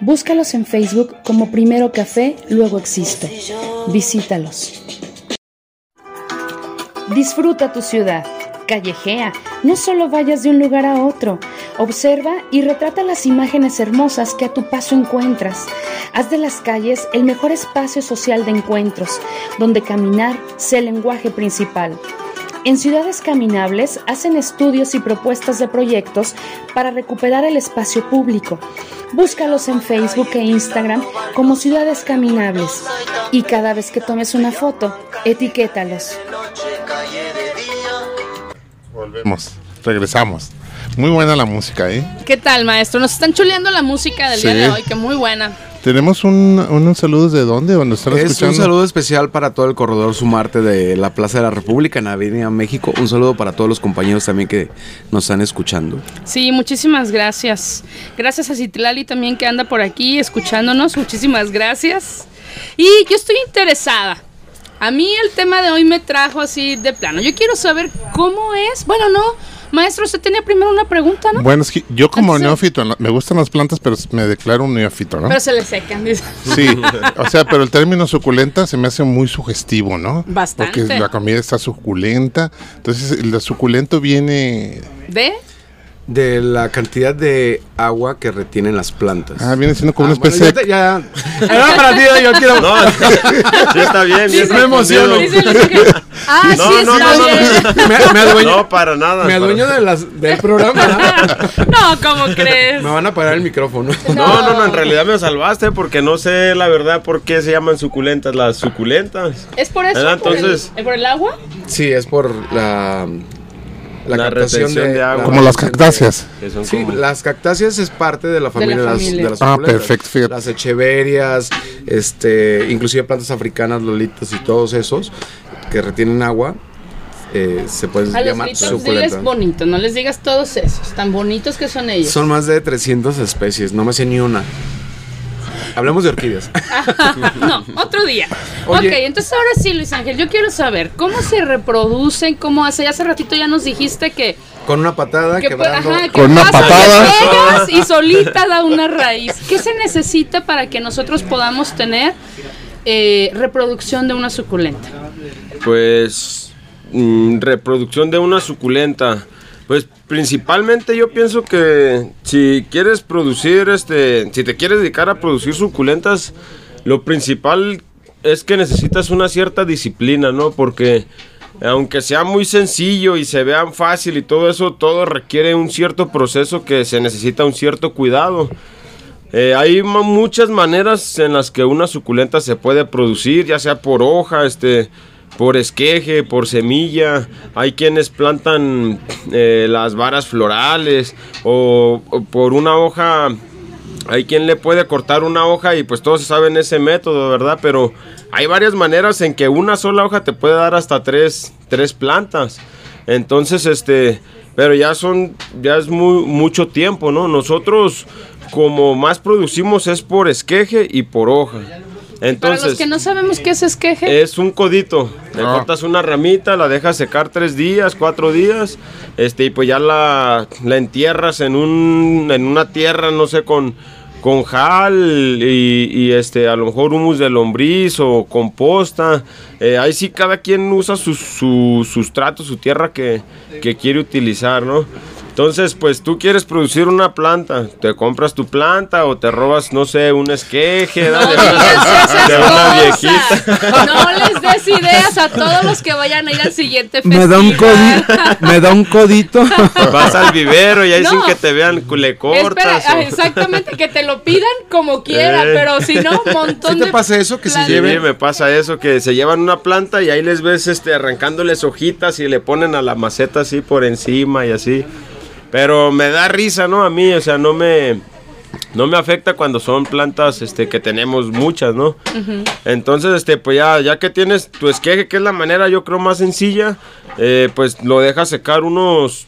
Speaker 2: Búscalos en Facebook como Primero Café, luego Existo. Visítalos. Disfruta tu ciudad. Callejea. No solo vayas de un lugar a otro. Observa y retrata las imágenes hermosas que a tu paso encuentras. Haz de las calles el mejor espacio social de encuentros, donde caminar sea el lenguaje principal.
Speaker 8: En Ciudades Caminables hacen estudios y propuestas de proyectos para recuperar el espacio público. Búscalos en Facebook e Instagram como Ciudades Caminables y cada vez que tomes una foto, etiquétalos.
Speaker 3: Volvemos, regresamos. Muy buena la música, ¿eh?
Speaker 2: ¿Qué tal, maestro? Nos están chuleando la música del día de hoy, que muy buena.
Speaker 3: Tenemos un, unos saludos de dónde, donde están
Speaker 4: Es
Speaker 3: escuchando.
Speaker 4: un saludo especial para todo el corredor Sumarte de la Plaza de la República en Avenida México. Un saludo para todos los compañeros también que nos están escuchando.
Speaker 2: Sí, muchísimas gracias. Gracias a Citlali también que anda por aquí escuchándonos. Muchísimas gracias. Y yo estoy interesada. A mí el tema de hoy me trajo así de plano. Yo quiero saber cómo es. Bueno, no. Maestro, usted tenía primero una pregunta, ¿no?
Speaker 3: Bueno, es que yo como
Speaker 2: Entonces-
Speaker 3: neófito, me gustan las plantas, pero me declaro un neófito, ¿no?
Speaker 2: Pero se le secan, dice.
Speaker 3: Sí, [LAUGHS] o sea, pero el término suculenta se me hace muy sugestivo, ¿no?
Speaker 2: Bastante.
Speaker 3: Porque la comida está suculenta. Entonces, el suculento viene.
Speaker 2: ¿De?
Speaker 4: De la cantidad de agua que retienen las plantas.
Speaker 3: Ah, viene siendo como
Speaker 4: Ah,
Speaker 3: una
Speaker 4: bueno,
Speaker 3: especie
Speaker 4: ya,
Speaker 3: de.
Speaker 4: ya- [LAUGHS] Era para ti, yo quiero.
Speaker 5: No, sí está bien.
Speaker 4: me emociono.
Speaker 2: Dice que- Ah,
Speaker 5: No,
Speaker 2: sí,
Speaker 5: no,
Speaker 2: está
Speaker 5: no, no,
Speaker 2: bien. [LAUGHS]
Speaker 4: Me, me adueño,
Speaker 5: No, para nada.
Speaker 4: me
Speaker 5: para-
Speaker 4: adueño de las, del programa. [LAUGHS]
Speaker 2: No, ¿cómo crees?
Speaker 4: Me van a parar el micrófono.
Speaker 5: No, no, no, en realidad me salvaste porque no sé la verdad por qué se llaman suculentas las suculentas.
Speaker 2: ¿Es por eso?
Speaker 5: ¿Verdad?
Speaker 2: por, el-
Speaker 5: Entonces-
Speaker 2: ¿Por el agua?
Speaker 4: Sí, es por la. La,
Speaker 5: La
Speaker 4: captación
Speaker 5: de agua.
Speaker 3: Como las cactáceas.
Speaker 5: Que
Speaker 4: Sí,
Speaker 5: como-
Speaker 4: las cactáceas es parte de la familia de, las,
Speaker 2: familia.
Speaker 4: de las
Speaker 3: Ah,
Speaker 4: suculentas.
Speaker 3: perfecto, fíjate.
Speaker 4: Las echeverias, este, inclusive plantas africanas, lolitas y todos esos que retienen agua, eh, se pueden
Speaker 2: A los
Speaker 4: llamar
Speaker 2: gritos
Speaker 4: suculentas.
Speaker 2: diles bonito, no les digas todos esos, tan bonitos que son ellos.
Speaker 4: Son más de 300 especies, no me sé ni una. Hablemos de orquídeas. [LAUGHS]
Speaker 2: no, otro día.
Speaker 4: Oye.
Speaker 2: Ok, entonces ahora sí, Luis Ángel, yo quiero saber cómo se reproducen, cómo hace. Hace ratito ya nos dijiste que,
Speaker 4: Con una patada,
Speaker 2: que,
Speaker 4: quebrando.
Speaker 2: ajá, que
Speaker 3: Con una
Speaker 2: pasa,
Speaker 3: patada.
Speaker 2: y solita da una raíz. ¿Qué se necesita para que nosotros podamos tener eh, reproducción de una suculenta?
Speaker 5: Pues mm, reproducción de una suculenta. Pues principalmente yo pienso que si quieres producir, este, si te quieres dedicar a producir suculentas, lo principal es que necesitas una cierta disciplina, ¿no? Porque aunque sea muy sencillo y se vean fácil y todo eso, todo requiere un cierto proceso que se necesita un cierto cuidado. Eh, hay muchas maneras en las que una suculenta se puede producir, ya sea por hoja, este, por esqueje, por semilla. Hay quienes plantan eh, las varas florales o, o por una hoja. Hay quien le puede cortar una hoja y pues todos saben ese método, ¿verdad? Pero hay varias maneras en que una sola hoja te puede dar hasta tres, tres plantas. Entonces, este, pero ya son, ya es muy, mucho tiempo, ¿no? Nosotros como más producimos es por esqueje y por hoja.
Speaker 2: Para
Speaker 5: Entonces,
Speaker 2: los que no sabemos qué es esqueje,
Speaker 5: es un codito. Le
Speaker 3: Ah.
Speaker 5: cortas una ramita, la dejas secar tres días, cuatro días, este, y pues ya la, la entierras en un, en una tierra, no sé, con, con jal y, y, este, a lo mejor humus de lombriz o composta. Eh, ahí sí cada quien usa su, su sustrato, su tierra que, que quiere utilizar, ¿no? Entonces, pues tú quieres producir una planta, te compras tu planta o te robas, no sé, un esqueje
Speaker 2: no
Speaker 5: ¿no? de una, viejita.
Speaker 2: No les des ideas a todos los que vayan a ir al siguiente
Speaker 4: Me
Speaker 2: festival.
Speaker 4: da un codito. Me da un codito.
Speaker 5: Vas al vivero y ahí
Speaker 2: No.
Speaker 5: sin que te vean le
Speaker 2: Espera,
Speaker 5: cortas.
Speaker 2: ah,
Speaker 5: o-
Speaker 2: exactamente, que te lo pidan como quiera, [LAUGHS]
Speaker 5: Eh.
Speaker 2: pero si no, un montón
Speaker 4: ¿Sí te
Speaker 2: de
Speaker 4: pasa eso? Que se
Speaker 2: plan-
Speaker 5: Sí,
Speaker 4: lleven-
Speaker 5: me pasa eso, que se llevan una planta y ahí les ves este, arrancándoles hojitas y le ponen a la maceta así por encima y así. Pero me da risa, ¿no? A mí, o sea, no me, no me afecta cuando son plantas este, que tenemos muchas, ¿no? Entonces, este, pues ya, ya que tienes tu esqueje, que es la manera yo creo más sencilla, eh, pues lo dejas secar unos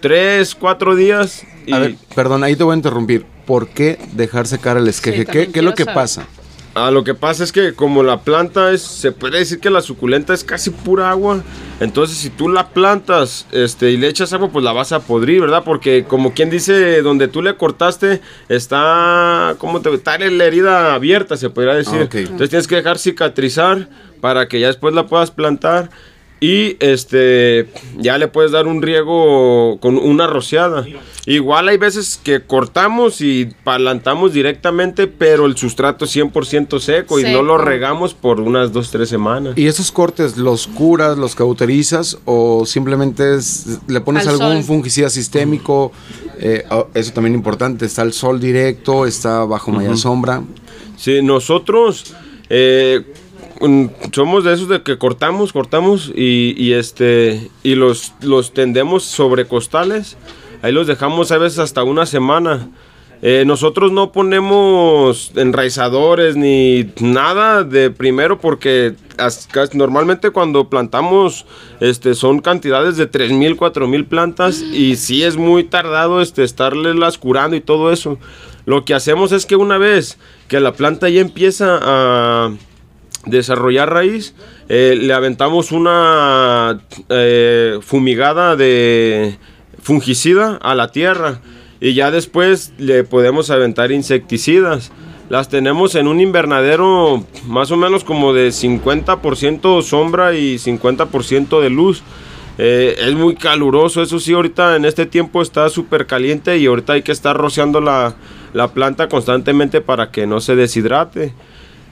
Speaker 5: 3, 4 días. Y
Speaker 4: A ver, perdón, ahí te voy a interrumpir. ¿Por qué dejar secar el esqueje?
Speaker 2: Sí,
Speaker 4: ¿Qué, qué es lo que
Speaker 2: saber.
Speaker 4: pasa?
Speaker 5: Ah, lo que pasa es que como la planta es, se puede decir que la suculenta es casi pura agua. Entonces si tú la plantas este, y le echas agua, pues la vas a podrir, ¿verdad? Porque como quien dice, donde tú le cortaste, está, ¿cómo te Está la herida abierta, se podría decir.
Speaker 4: Ah.
Speaker 5: Entonces tienes que dejar cicatrizar para que ya después la puedas plantar. Y este ya le puedes dar un riego con una rociada. Igual hay veces que cortamos y palantamos directamente, pero el sustrato es 100% seco, y no lo regamos por unas 2 3 semanas.
Speaker 4: ¿Y esos cortes los curas, los cauterizas o simplemente es- le pones
Speaker 6: Al
Speaker 4: algún
Speaker 6: sol.
Speaker 4: fungicida sistémico? Eh, oh, eso también importante, está el sol directo, está bajo malla sombra.
Speaker 5: Sí, nosotros eh, somos de esos de que cortamos, cortamos y, y, este y los, los tendemos sobre costales. Ahí los dejamos a veces hasta una semana. Eh, nosotros no ponemos enraizadores ni nada de primero porque as- normalmente cuando plantamos este son cantidades de 3000, 4000 plantas y sí es muy tardado este estarles curando y todo eso. Lo que hacemos es que una vez que la planta ya empieza a desarrollar raíz, eh, le aventamos una eh, fumigada de fungicida a la tierra y ya después le podemos aventar insecticidas. Las tenemos en un invernadero más o menos como de 50% sombra y 50% de luz. Eh, es muy caluroso, eso sí, ahorita en este tiempo está súper caliente y ahorita hay que estar rociando la, la planta constantemente para que no se deshidrate.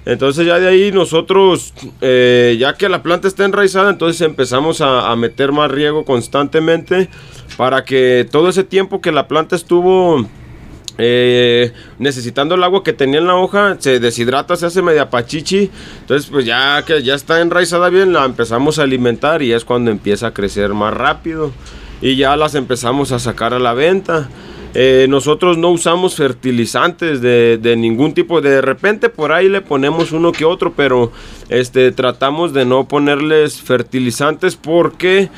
Speaker 5: Entonces ya de ahí nosotros, eh, ya que la planta está enraizada, entonces empezamos a, meter más riego constantemente para que todo ese tiempo que la planta estuvo eh, necesitando el agua que tenía en la hoja, se deshidrata, se hace media pachichi. Entonces, pues ya que ya está enraizada bien, la empezamos a alimentar y es cuando empieza a crecer más rápido. Y ya las empezamos a sacar a la venta. Eh, nosotros no usamos fertilizantes de, de ningún tipo. De repente por ahí le ponemos uno que otro, pero este, tratamos de no ponerles fertilizantes porque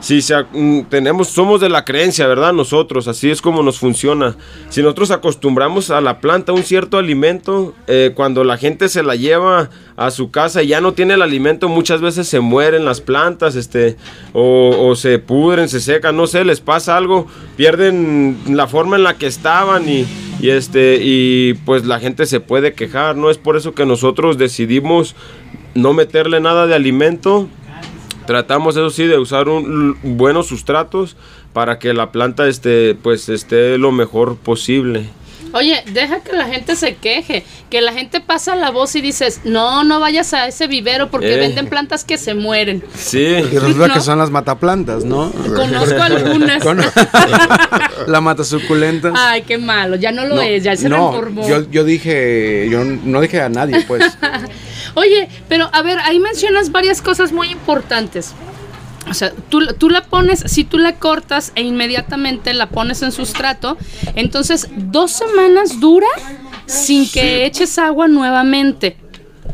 Speaker 5: si mm, tenemos, somos de la creencia, ¿verdad? Nosotros, así es como nos funciona. Si nosotros acostumbramos a la planta un cierto alimento, eh, cuando la gente se la lleva a su casa y ya no tiene el alimento, muchas veces se mueren las plantas, este, o, o se pudren, se secan, no sé, les pasa algo, pierden la forma en la que estaban y, y este, y pues la gente se puede quejar, ¿no? Es por eso que nosotros decidimos no meterle nada de alimento Tratamos, eso sí, de usar un, buenos sustratos para que la planta esté, pues, esté lo mejor posible.
Speaker 6: Oye, deja que la gente se queje, que la gente pasa la voz y dices, no, no vayas a ese vivero porque
Speaker 5: Eh.
Speaker 6: venden plantas que se mueren.
Speaker 5: Sí.
Speaker 4: Y resulta
Speaker 6: No.
Speaker 4: que son las mataplantas, ¿no?
Speaker 6: Conozco algunas.
Speaker 4: Con- [LAUGHS] la mata suculenta.
Speaker 6: Ay, qué malo, ya no lo es, ya se
Speaker 4: no,
Speaker 6: reformó.
Speaker 4: yo, yo dije, yo no dije a nadie, pues. [LAUGHS]
Speaker 6: Oye, pero a ver, ahí mencionas varias cosas muy importantes. O sea, tú, tú la pones, si tú la cortas e inmediatamente la pones en sustrato, entonces dos semanas dura sin que eches agua nuevamente.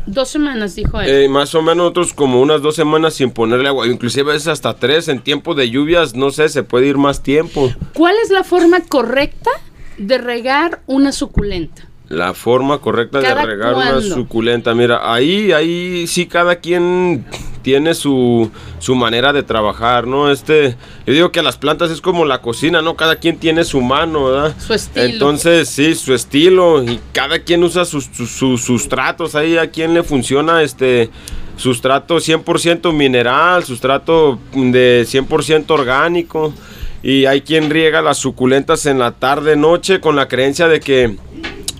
Speaker 6: Dos semanas, dijo él.
Speaker 5: Eh, más o menos nosotros como unas dos semanas sin ponerle agua, inclusive veces hasta tres en tiempo de lluvias, no sé, se puede ir más tiempo.
Speaker 6: ¿Cuál es la forma correcta de regar una suculenta?
Speaker 5: La forma correcta de
Speaker 6: ¿Cada
Speaker 5: regar una suculenta, mira, ahí, ahí sí cada quien tiene su, su manera de trabajar, ¿no? Este, yo digo que las plantas es como la cocina, ¿no? Cada quien tiene su mano, ¿verdad?
Speaker 6: Su estilo.
Speaker 5: Entonces, sí, su estilo y cada quien usa sus, sus, sus sustratos, ahí a quien le funciona este sustrato 100% mineral, sustrato de 100% orgánico y hay quien riega las suculentas en la tarde, noche con la creencia de que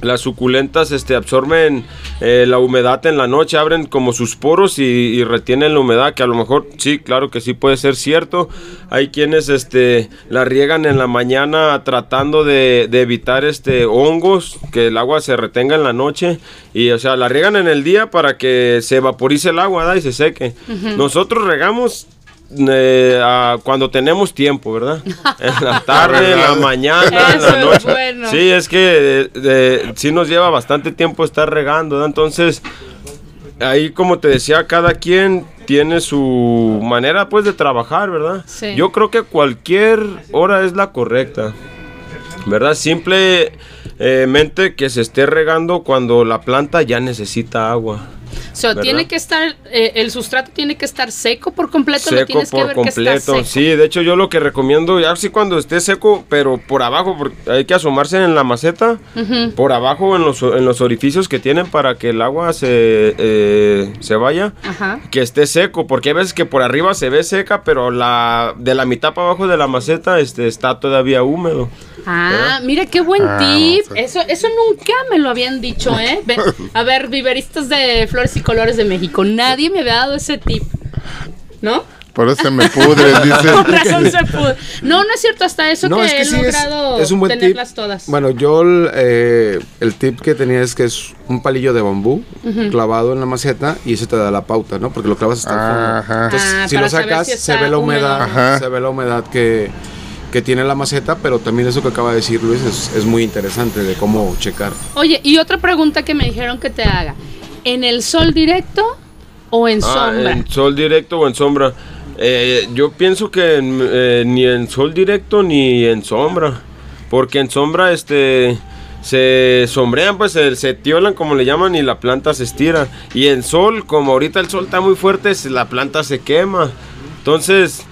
Speaker 5: las suculentas este, absorben eh, la humedad en la noche, abren como sus poros y, y retienen la humedad, que a lo mejor sí, claro que sí puede ser cierto. Hay quienes este, la riegan en la mañana tratando de, de evitar este, hongos, que el agua se retenga en la noche. Y o sea, la riegan en el día para que se vaporice el agua y se seque. Nosotros regamos eh, a- cuando tenemos tiempo, ¿verdad? [LAUGHS] En la tarde, en la mañana, en la
Speaker 6: es
Speaker 5: noche.
Speaker 6: bueno.
Speaker 5: Sí, es que eh, eh, sí nos lleva bastante tiempo estar regando, ¿verdad? Entonces, ahí como te decía, cada quien tiene su manera pues de trabajar, ¿verdad?
Speaker 6: Sí.
Speaker 5: Yo creo que cualquier hora es la correcta. ¿Verdad? Simplemente que se esté regando cuando la planta ya necesita agua.
Speaker 2: O sea,
Speaker 5: ¿verdad?
Speaker 2: tiene que estar, eh, el sustrato tiene que estar seco por completo, lo
Speaker 5: seco
Speaker 2: tienes que
Speaker 5: por
Speaker 2: que
Speaker 5: completo.
Speaker 2: está seco.
Speaker 5: Sí, de hecho yo lo que recomiendo, ya sí cuando esté seco, pero por abajo, porque hay que asomarse en la maceta, por abajo en los, en los orificios que tienen para que el agua se, eh, se vaya,
Speaker 2: Ajá.
Speaker 5: que esté seco, porque hay veces que por arriba se ve seca, pero la de la mitad para abajo de la maceta este, está todavía húmedo.
Speaker 2: Ah, mira qué buen
Speaker 3: Ah,
Speaker 2: tip. Eso, eso nunca me lo habían dicho, ¿eh? [LAUGHS] A ver, viveristas de flores y colores de México, nadie me había dado ese tip. ¿No?
Speaker 3: Por eso se me pudre, [LAUGHS] dice.
Speaker 2: Con razón se pudo. No, no es cierto, hasta eso
Speaker 4: No,
Speaker 2: que
Speaker 4: es que
Speaker 2: he
Speaker 4: sí es,
Speaker 2: logrado
Speaker 4: es un buen tip.
Speaker 2: tenerlas todas.
Speaker 4: Bueno, yo el, eh, el tip que tenía es que es un palillo de bambú clavado en la maceta y eso te da la pauta, ¿no? Porque lo clavas hasta el fondo.
Speaker 3: Ajá.
Speaker 4: Entonces,
Speaker 2: Ah,
Speaker 4: si lo sacas,
Speaker 2: si
Speaker 4: se ve la humedad,
Speaker 3: Ajá.
Speaker 4: se ve la humedad que, que tiene la maceta, pero también eso que acaba de decir Luis es, es muy interesante de cómo checar.
Speaker 2: Oye, y otra pregunta que me dijeron que te haga. ¿En el sol directo o en
Speaker 5: Ah,
Speaker 2: sombra?
Speaker 5: en sol directo o en sombra. Eh, yo pienso que eh, ni en sol directo ni en sombra. Porque en sombra este se sombrean, pues se, se tiolan como le llaman y la planta se estira. Y en sol, como ahorita el sol está muy fuerte, la planta se quema. Entonces,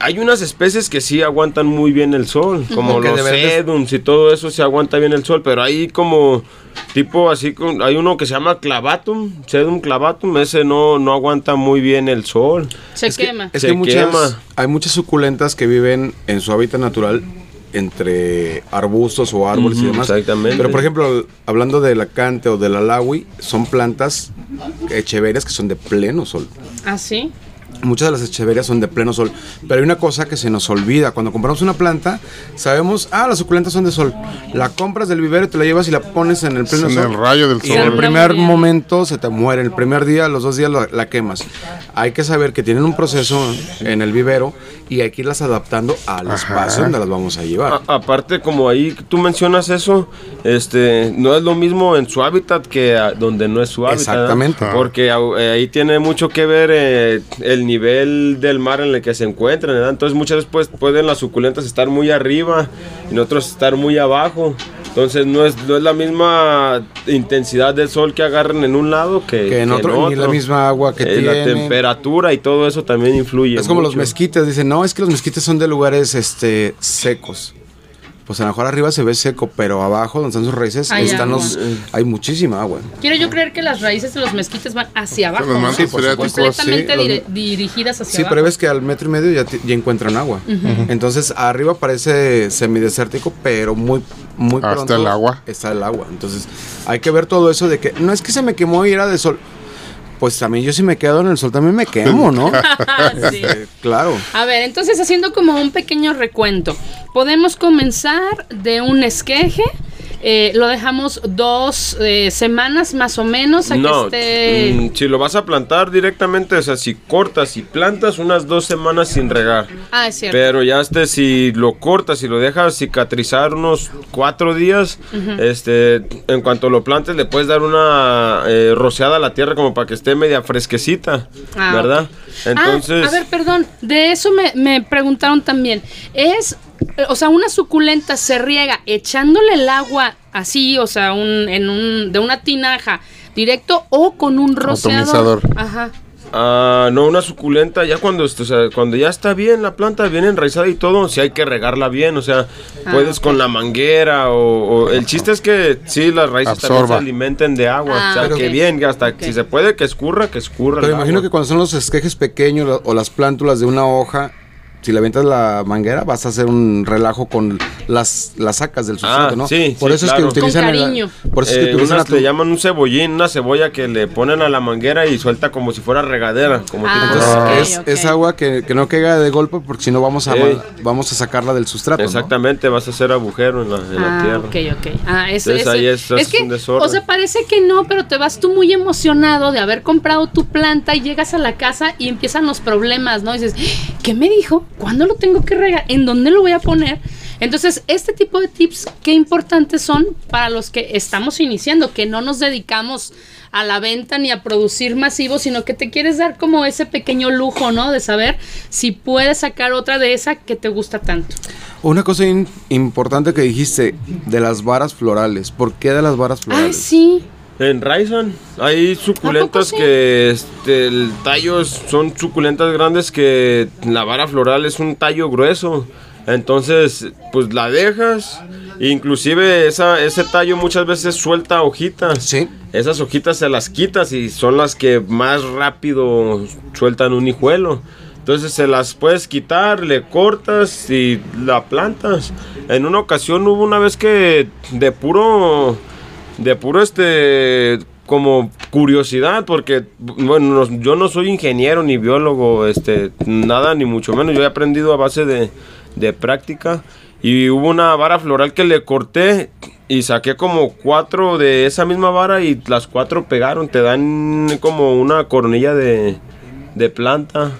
Speaker 5: hay unas especies que sí aguantan muy bien el sol, como los sedums y todo eso se aguanta bien el sol, pero hay como tipo así, con- hay uno que se llama clavatum, sedum clavatum, ese no, no aguanta muy bien el sol.
Speaker 2: Se
Speaker 4: Es que-
Speaker 2: quema.
Speaker 4: Es
Speaker 5: Se
Speaker 4: que muchas,
Speaker 5: quema.
Speaker 4: hay muchas suculentas que viven en su hábitat natural entre arbustos o árboles y demás.
Speaker 5: exactamente.
Speaker 4: Pero por ejemplo, hablando del acante o del alawi, son plantas echeverias que son de pleno sol.
Speaker 2: ¿Ah, sí?
Speaker 4: Muchas de las echeverias son de pleno sol. Pero hay una cosa que se nos olvida. Cuando compramos una planta, sabemos, ah, las suculentas son de sol. La compras del vivero, te la llevas y la pones en el pleno
Speaker 3: En
Speaker 4: sol.
Speaker 3: el rayo del
Speaker 4: Y
Speaker 3: sol.
Speaker 4: en el primer momento se te muere. El primer día, los dos días la, la quemas. Hay que saber que tienen un proceso en el vivero y hay que irlas adaptando al espacio donde las vamos a llevar.
Speaker 5: A- aparte, como ahí tú mencionas eso, este, no es lo mismo en su hábitat que a- donde no es su hábitat.
Speaker 4: Exactamente.
Speaker 5: Porque eh, ahí tiene mucho que ver eh, el nivel del mar en el que se encuentran. ¿verdad? Entonces muchas veces pues, pueden las suculentas estar muy arriba y otros estar muy abajo. Entonces no es, no es la misma intensidad del sol que agarran en un lado que,
Speaker 4: Que en otro, ni la misma agua que
Speaker 5: Eh, La temperatura y todo eso también influye.
Speaker 4: Es como los mezquites, dicen, no, es que los mezquites son de lugares este, secos. Pues a lo mejor arriba se ve seco, pero abajo, donde están sus raíces,
Speaker 2: Hay
Speaker 4: están
Speaker 2: agua.
Speaker 4: los, hay muchísima agua.
Speaker 2: Quiero yo creer que las raíces de los mezquites van hacia abajo.
Speaker 3: los
Speaker 2: ¿no?
Speaker 3: mantos freáticos,
Speaker 2: Completamente
Speaker 4: sí, los-
Speaker 2: dire- dirigidas hacia
Speaker 4: Sí,
Speaker 2: abajo.
Speaker 4: pero ves que al metro y medio ya, ya encuentran agua. Entonces arriba parece semidesértico, pero muy, muy
Speaker 3: Hasta
Speaker 4: pronto
Speaker 3: el agua.
Speaker 4: Está el agua. Entonces hay que ver todo eso de que no es que se me quemó y era de sol. Pues también yo si me quedo en el sol también me quemo, ¿no? [LAUGHS]
Speaker 2: Sí.
Speaker 4: Eh, claro.
Speaker 2: A ver, entonces haciendo como un pequeño recuento, podemos comenzar de un esqueje. Eh, lo dejamos dos eh, semanas más o menos a
Speaker 5: No,
Speaker 2: que esté.
Speaker 5: mm, si lo vas a plantar directamente, o sea, si cortas y plantas unas dos semanas sin regar.
Speaker 2: Ah, es cierto.
Speaker 5: Pero ya este, si lo cortas y lo dejas cicatrizar unos cuatro días, este, en cuanto lo plantes le puedes dar una eh, rociada a la tierra como para que esté media fresquecita,
Speaker 2: Ah,
Speaker 5: ¿verdad? Entonces,
Speaker 2: Ah, a ver, perdón, de eso me, me preguntaron también. Es, o sea, una suculenta se riega echándole el agua así, o sea, un, en un, de una tinaja directo o con un rociador.
Speaker 3: Atomizador.
Speaker 2: Ajá.
Speaker 5: ah, no una suculenta, ya cuando, o sea, cuando ya está bien la planta, bien enraizada y todo, si hay que regarla bien, o sea,
Speaker 2: Ah,
Speaker 5: puedes con la manguera o, o- el chiste es que sí las raíces también se alimenten de agua,
Speaker 2: Ah,
Speaker 5: o sea, que bien, hasta si se puede que escurra, que escurra.
Speaker 4: Pero imagino
Speaker 5: agua.
Speaker 4: que cuando son los esquejes pequeños o las plántulas de una hoja, si le aventas la manguera, vas a hacer un relajo con las, las sacas del sustrato,
Speaker 5: Ah,
Speaker 4: ¿no?
Speaker 5: sí,
Speaker 4: por
Speaker 5: sí,
Speaker 4: eso
Speaker 5: claro.
Speaker 4: es que utilizan.
Speaker 2: Con
Speaker 4: el-
Speaker 2: cariño.
Speaker 4: por eso es que
Speaker 5: Eh,
Speaker 4: utilizan
Speaker 5: unas le llaman un cebollín, una cebolla que le ponen a la manguera y suelta como si fuera regadera. Como
Speaker 2: Ah,
Speaker 5: tipo-
Speaker 4: Entonces, es, agua que, que no caiga de golpe porque si no vamos a, vamos a sacarla del sustrato. ¿no?
Speaker 5: Exactamente, vas a hacer agujero en la, en la
Speaker 2: Ah,
Speaker 5: tierra.
Speaker 2: ok, ok. Ah, eso,
Speaker 5: Entonces,
Speaker 2: eso-
Speaker 5: ahí es- es
Speaker 2: que,
Speaker 5: un desorden.
Speaker 2: o sea, parece que no, pero te vas tú muy emocionado de haber comprado tu planta y llegas a la casa y empiezan los problemas, ¿no? dices, ¿qué me dijo? ¿Cuándo lo tengo que regar? ¿En dónde lo voy a poner? Entonces, este tipo de tips, qué importantes son para los que estamos iniciando, que no nos dedicamos a la venta ni a producir masivo, sino que te quieres dar como ese pequeño lujo, ¿no? De saber si puedes sacar otra de esa que te gusta tanto.
Speaker 4: Una cosa importante que dijiste de las varas florales. ¿Por qué de las varas
Speaker 2: Ah,
Speaker 4: florales?
Speaker 2: sí.
Speaker 5: En Raisan hay suculentas
Speaker 6: sí?
Speaker 5: que este, el tallo es- son suculentas grandes que la vara floral es un tallo grueso. Entonces, pues la dejas. Inclusive esa, ese tallo muchas veces suelta hojitas.
Speaker 4: Sí.
Speaker 5: Esas hojitas se las quitas y son las que más rápido sueltan un hijuelo. Entonces se las puedes quitar, le cortas y la plantas. En una ocasión hubo una vez que de puro, de puro este, como curiosidad, porque bueno, no- yo no soy ingeniero ni biólogo, este, nada ni mucho menos. Yo he aprendido a base de, de práctica. Y hubo una vara floral que le corté y saqué como cuatro de esa misma vara y las cuatro pegaron. Te dan como una cornilla de, de planta.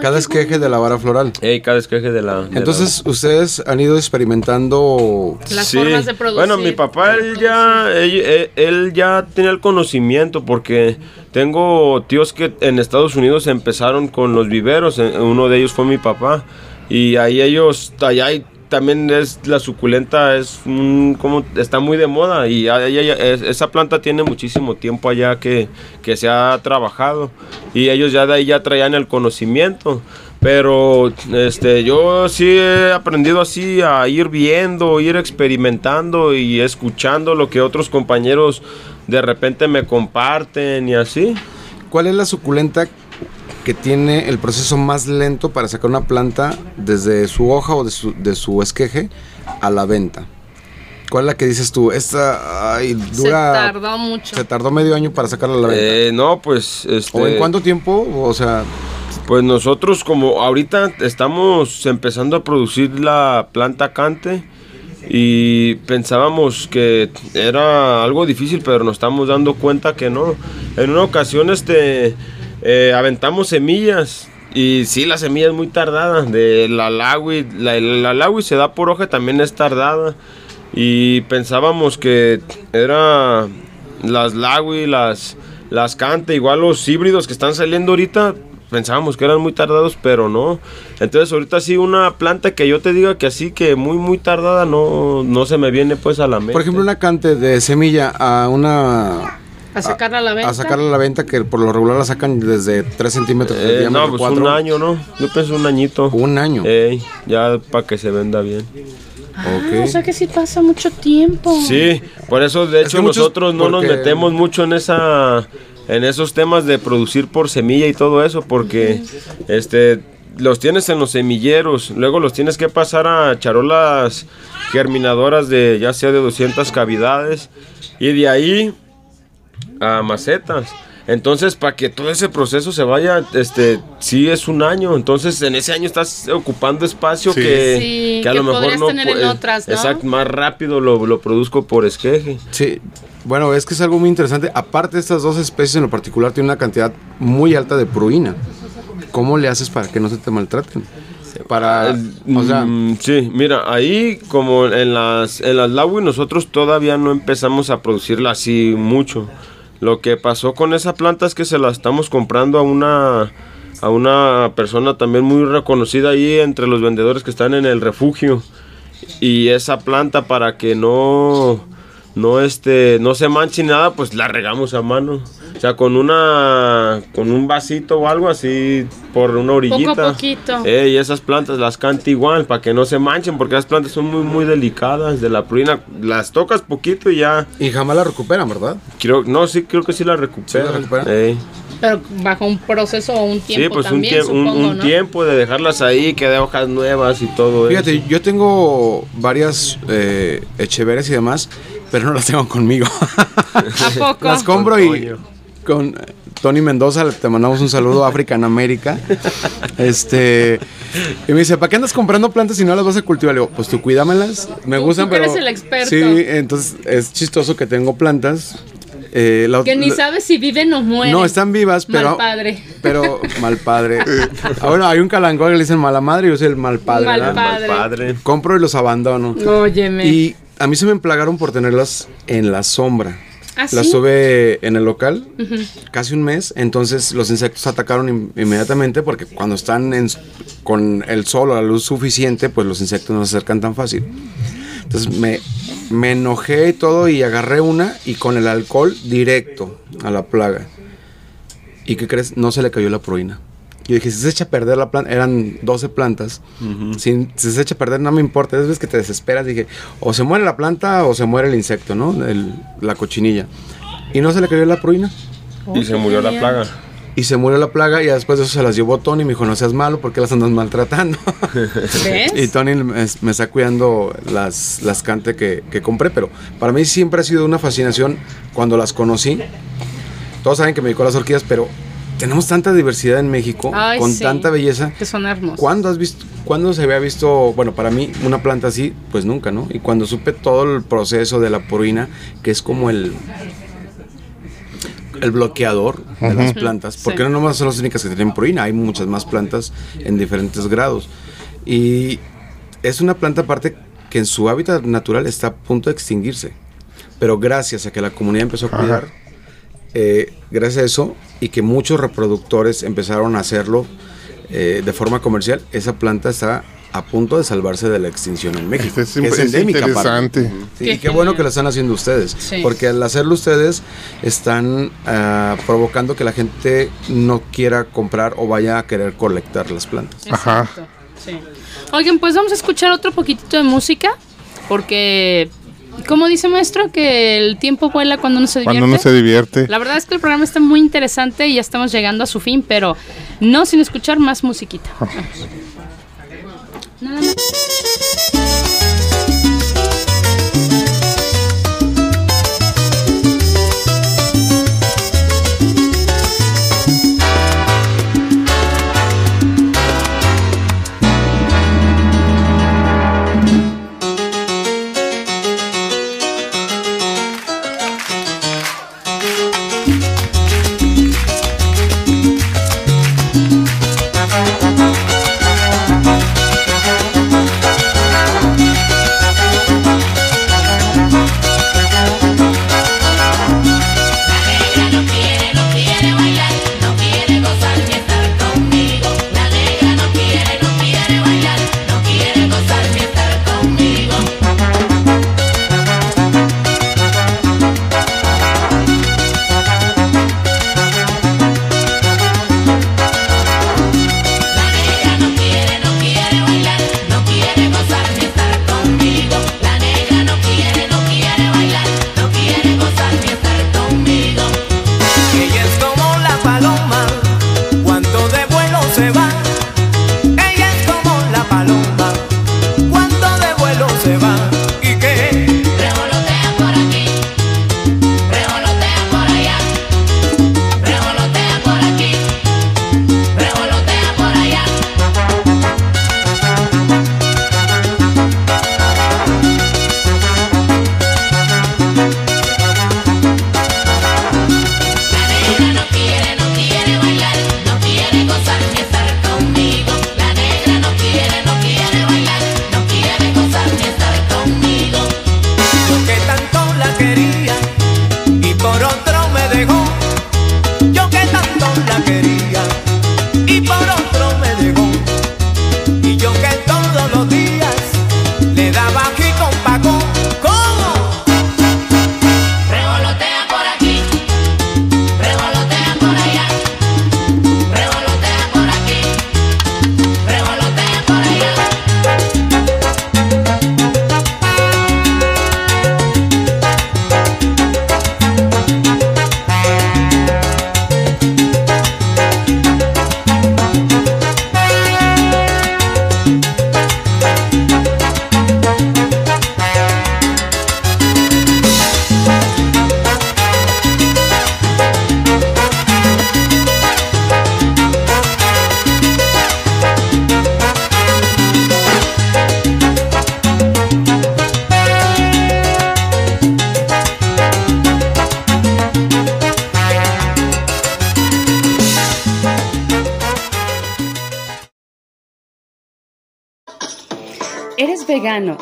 Speaker 4: Cada esqueje de la vara floral.
Speaker 5: Ey, cada esqueje de la. de la-
Speaker 4: Entonces, ustedes han ido experimentando.
Speaker 6: Las formas de producir.
Speaker 5: Bueno, mi papá, él ya, él, ya tenía el conocimiento porque tengo tíos que en Estados Unidos empezaron con los viveros. Uno de ellos fue mi papá. Y ahí ellos, allá hay- también es la suculenta, es como está muy de moda y esa planta tiene muchísimo tiempo allá que, que se ha trabajado y ellos ya de ahí ya traían el conocimiento. Pero este, yo sí he aprendido así a ir viendo, ir experimentando y escuchando lo que otros compañeros de repente me comparten y así.
Speaker 4: ¿Cuál es la suculenta que tiene el proceso más lento para sacar una planta desde su hoja o de su, de su esqueje a la venta? ¿Cuál es la que dices tú? Esta ay,
Speaker 6: Se
Speaker 4: dura.
Speaker 6: tardó mucho.
Speaker 4: se tardó medio año para sacarla a la venta.
Speaker 5: Eh, no, pues este,
Speaker 4: ¿O en cuánto tiempo? O sea,
Speaker 5: Pues nosotros como ahorita estamos empezando a producir la planta cante y pensábamos que era algo difícil, pero nos estamos dando cuenta que no. En una ocasión este eh, aventamos semillas y sí, la semilla es muy tardada. De la lagui, la, la lagui se da por hoja, también es tardada. Y pensábamos que era las lagui, las, las cante, igual los híbridos que están saliendo ahorita, pensábamos que eran muy tardados, pero no. Entonces ahorita sí una planta que yo te diga que así que muy muy tardada no, no se me viene pues a la mente.
Speaker 4: por ejemplo, una cante de semilla a una.
Speaker 6: A sacarla a la venta.
Speaker 4: A sacarla a la venta, que por lo regular la sacan desde 3 centímetros de
Speaker 5: Eh,
Speaker 4: diámetro,
Speaker 5: no, pues un año, ¿no? Yo pienso un añito.
Speaker 4: Un año.
Speaker 5: Ey, ya para que se venda bien.
Speaker 6: Ah,
Speaker 4: Ok.
Speaker 6: O sea que sí pasa mucho tiempo.
Speaker 5: Sí, por eso de
Speaker 4: Es
Speaker 5: hecho
Speaker 4: muchos-
Speaker 5: nosotros no nos metemos mucho en esa en esos temas de producir por semilla y todo eso porque este los tienes en los semilleros, luego los tienes que pasar a charolas germinadoras de ya sea de 200 cavidades y de ahí a macetas. Entonces, para que todo ese proceso se vaya, este, sí es un año. Entonces, en ese año estás ocupando espacio
Speaker 3: Sí.
Speaker 5: que,
Speaker 6: Sí,
Speaker 5: que a
Speaker 6: que
Speaker 5: lo mejor no
Speaker 6: tener en otras, ¿no?
Speaker 5: Exacto, más rápido lo, lo produzco por esqueje.
Speaker 4: Sí, bueno, es que es algo muy interesante. Aparte, estas dos especies en lo particular tienen una cantidad muy alta de pruina. ¿Cómo le haces para que no se te maltraten? Para, o sea,
Speaker 5: Mm, sí, mira, ahí como en las en las Lawi nosotros todavía no empezamos a producirla así mucho. Lo que pasó con esa planta es que se la estamos comprando a una a una persona también muy reconocida ahí entre los vendedores que están en el refugio. Y esa planta para que no no este no se manche nada, pues la regamos a mano. O sea, con una con un vasito o algo así por una orillita.
Speaker 6: poquito.
Speaker 5: Eh, y esas plantas las canta igual para que no se manchen porque las plantas son muy muy delicadas de la prurina. Las tocas poquito y ya
Speaker 4: y jamás la recuperan, ¿verdad?
Speaker 5: creo no sí creo que sí la recuperan.
Speaker 4: recuperan?
Speaker 5: Eh.
Speaker 6: Pero bajo un proceso o un tiempo
Speaker 5: Sí, pues un,
Speaker 6: también,
Speaker 5: un,
Speaker 6: supongo,
Speaker 5: un
Speaker 6: ¿no?
Speaker 5: tiempo de dejarlas ahí, que de hojas nuevas y todo eso.
Speaker 4: Fíjate, yo tengo varias eh, echeveres y demás, pero no las tengo conmigo. [LAUGHS]
Speaker 6: ¿A poco?
Speaker 4: las compro
Speaker 5: Con
Speaker 4: y con Tony Mendoza, te mandamos un saludo, African América. Este, y me dice, ¿para qué andas comprando plantas si no las vas a cultivar? Le digo, pues tú cuídamelas, me
Speaker 6: Tú-
Speaker 4: gustan,
Speaker 6: tú
Speaker 4: pero...
Speaker 6: eres el experto.
Speaker 4: Sí, entonces es chistoso que tengo plantas. eh, la-
Speaker 6: Que ni sabes si viven o mueren.
Speaker 4: No, están vivas, pero... [LAUGHS]
Speaker 6: Mal padre.
Speaker 4: Pero mal padre. Ahora hay un calangón que le dicen mala madre y yo soy el mal padre.
Speaker 6: Mal padre.
Speaker 5: Mal padre.
Speaker 4: Compro y los abandono.
Speaker 6: Óyeme.
Speaker 4: Y a mí se me emplagaron por tenerlas en la sombra.
Speaker 6: ¿Ah,
Speaker 4: Las
Speaker 6: sí?
Speaker 4: tuve en el local casi un mes, entonces los insectos atacaron in- inmediatamente porque cuando están en con el sol o la luz suficiente, pues los insectos no se acercan tan fácil. Entonces me me enojé y todo y agarré una y con el alcohol directo a la plaga. ¿Y qué crees? No se le cayó la proina. Yo dije, si se echa a perder la planta, eran 12 plantas, si, si se echa a perder no me importa, es vez que te desesperas, dije, o se muere la planta o se muere el insecto, ¿no? El- la cochinilla. Y no se le cayó la pruina.
Speaker 5: Y se murió la plaga.
Speaker 4: Y se murió la plaga y después de eso se las llevó Tony y me dijo, no seas malo, ¿por qué las andas maltratando? [LAUGHS]
Speaker 6: ¿Ves?
Speaker 4: y Tony me, me está cuidando las, las cante que, que compré, pero para mí siempre ha sido una fascinación cuando las conocí. Todos saben que me dedico a las orquídeas, pero tenemos tanta diversidad en México,
Speaker 6: Ay,
Speaker 4: con
Speaker 6: sí.
Speaker 4: tanta belleza.
Speaker 6: Que son hermosos.
Speaker 4: ¿Cuándo has visto, cuándo se había visto, bueno, para mí una planta así, pues nunca, ¿no? Y cuando supe todo el proceso de la purina, que es como el el bloqueador de las plantas, porque
Speaker 6: Sí.
Speaker 4: no nomás son las únicas que tienen purina, hay muchas más plantas en diferentes grados. Y es una planta aparte que en su hábitat natural está a punto de extinguirse. Pero gracias a que la comunidad empezó a cuidar, eh, gracias a eso, y que muchos reproductores empezaron a hacerlo eh, de forma comercial, esa planta está a punto de salvarse de la extinción en México.
Speaker 3: Es,
Speaker 4: que
Speaker 3: es
Speaker 4: endémica,
Speaker 3: interesante.
Speaker 4: Sí,
Speaker 6: Qué
Speaker 4: y qué bueno que lo están haciendo ustedes.
Speaker 6: Sí.
Speaker 4: Porque al hacerlo ustedes están ah, provocando que la gente no quiera comprar o vaya a querer colectar las plantas.
Speaker 3: Ajá.
Speaker 6: Sí. Oigan, pues vamos a escuchar otro poquitito de música, porque, como dice maestro, que el tiempo vuela cuando uno se divierte.
Speaker 3: Cuando uno se divierte.
Speaker 6: La verdad es que el programa está muy interesante y ya estamos llegando a su fin, pero no sin escuchar más musiquita. [LAUGHS] Nada más.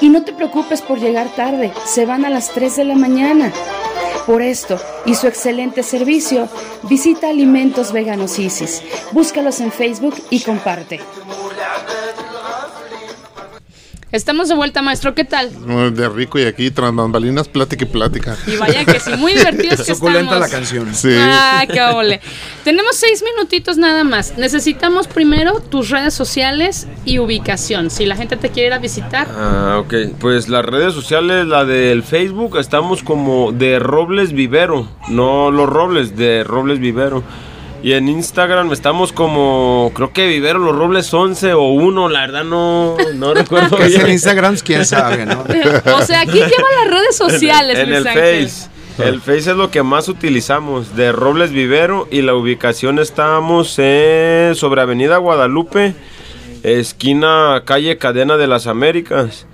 Speaker 2: Y no te preocupes por llegar tarde, se van a las 3 de la mañana. Por esto y su excelente servicio, visita Alimentos Veganos Isis. Búscalos en Facebook y comparte.
Speaker 6: Estamos de vuelta, maestro. ¿Qué tal?
Speaker 3: Muy De rico y aquí tras bambalinas, plática y plática.
Speaker 6: Y vaya que sí, muy divertidos que
Speaker 4: Suculenta
Speaker 6: estamos.
Speaker 4: la canción.
Speaker 3: Sí.
Speaker 6: Ah, qué ole. Tenemos seis minutitos nada más. Necesitamos primero tus redes sociales y ubicación. Si la gente te quiere ir a visitar.
Speaker 5: Ah, ok. Pues las redes sociales, la del Facebook, estamos como de Robles Vivero. No los Robles, de Robles Vivero. Y en Instagram estamos como, creo que Vivero Los Robles 11 o 1, la verdad no, no [LAUGHS] recuerdo bien.
Speaker 4: en Instagram, quién sabe, ¿no? [LAUGHS]
Speaker 6: O sea, aquí lleva las redes sociales,
Speaker 5: en, el
Speaker 6: Ángel.
Speaker 5: Face. El Face es lo que más utilizamos, de Robles Vivero y la ubicación estamos en, sobre Avenida Guadalupe, esquina calle Cadena de las Américas,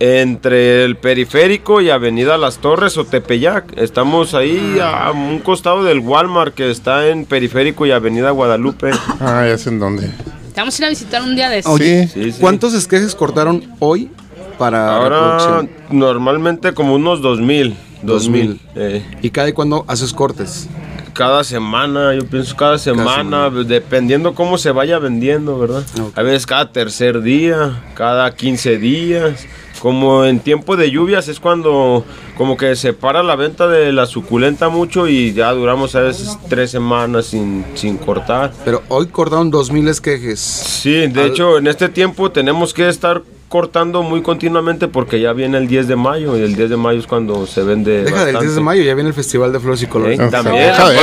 Speaker 5: entre el periférico y Avenida Las Torres o Tepeyac. Estamos ahí a un costado del Walmart que está en periférico y Avenida Guadalupe. [COUGHS]
Speaker 3: Ah, ya sé en dónde.
Speaker 6: Te vamos a ir a visitar un día de estos.
Speaker 4: Oye,
Speaker 5: Sí, sí.
Speaker 4: ¿cuántos esquejes cortaron hoy para
Speaker 5: Ahora
Speaker 4: reproducción?
Speaker 5: normalmente como unos 2000.
Speaker 4: 2000.
Speaker 5: eh.
Speaker 4: ¿Y cada cuándo haces cortes?
Speaker 5: Cada semana, yo pienso cada semana, dependiendo cómo se vaya vendiendo, ¿verdad?
Speaker 4: Ok.
Speaker 5: A veces cada tercer día, cada 15 días. Como en tiempo de lluvias es cuando como que se para la venta de la suculenta mucho y ya duramos a veces tres semanas sin, sin cortar.
Speaker 4: Pero hoy cortaron 2000 esquejes.
Speaker 5: Sí, de
Speaker 4: Al-
Speaker 5: hecho en este tiempo tenemos que estar cortando muy continuamente porque ya viene el 10 de mayo y el 10 de mayo es cuando se vende
Speaker 4: Deja del 10 de
Speaker 5: bastante.
Speaker 4: mayo, ya viene el Festival de Flores y Colores.
Speaker 5: Eh, también.
Speaker 3: Deja de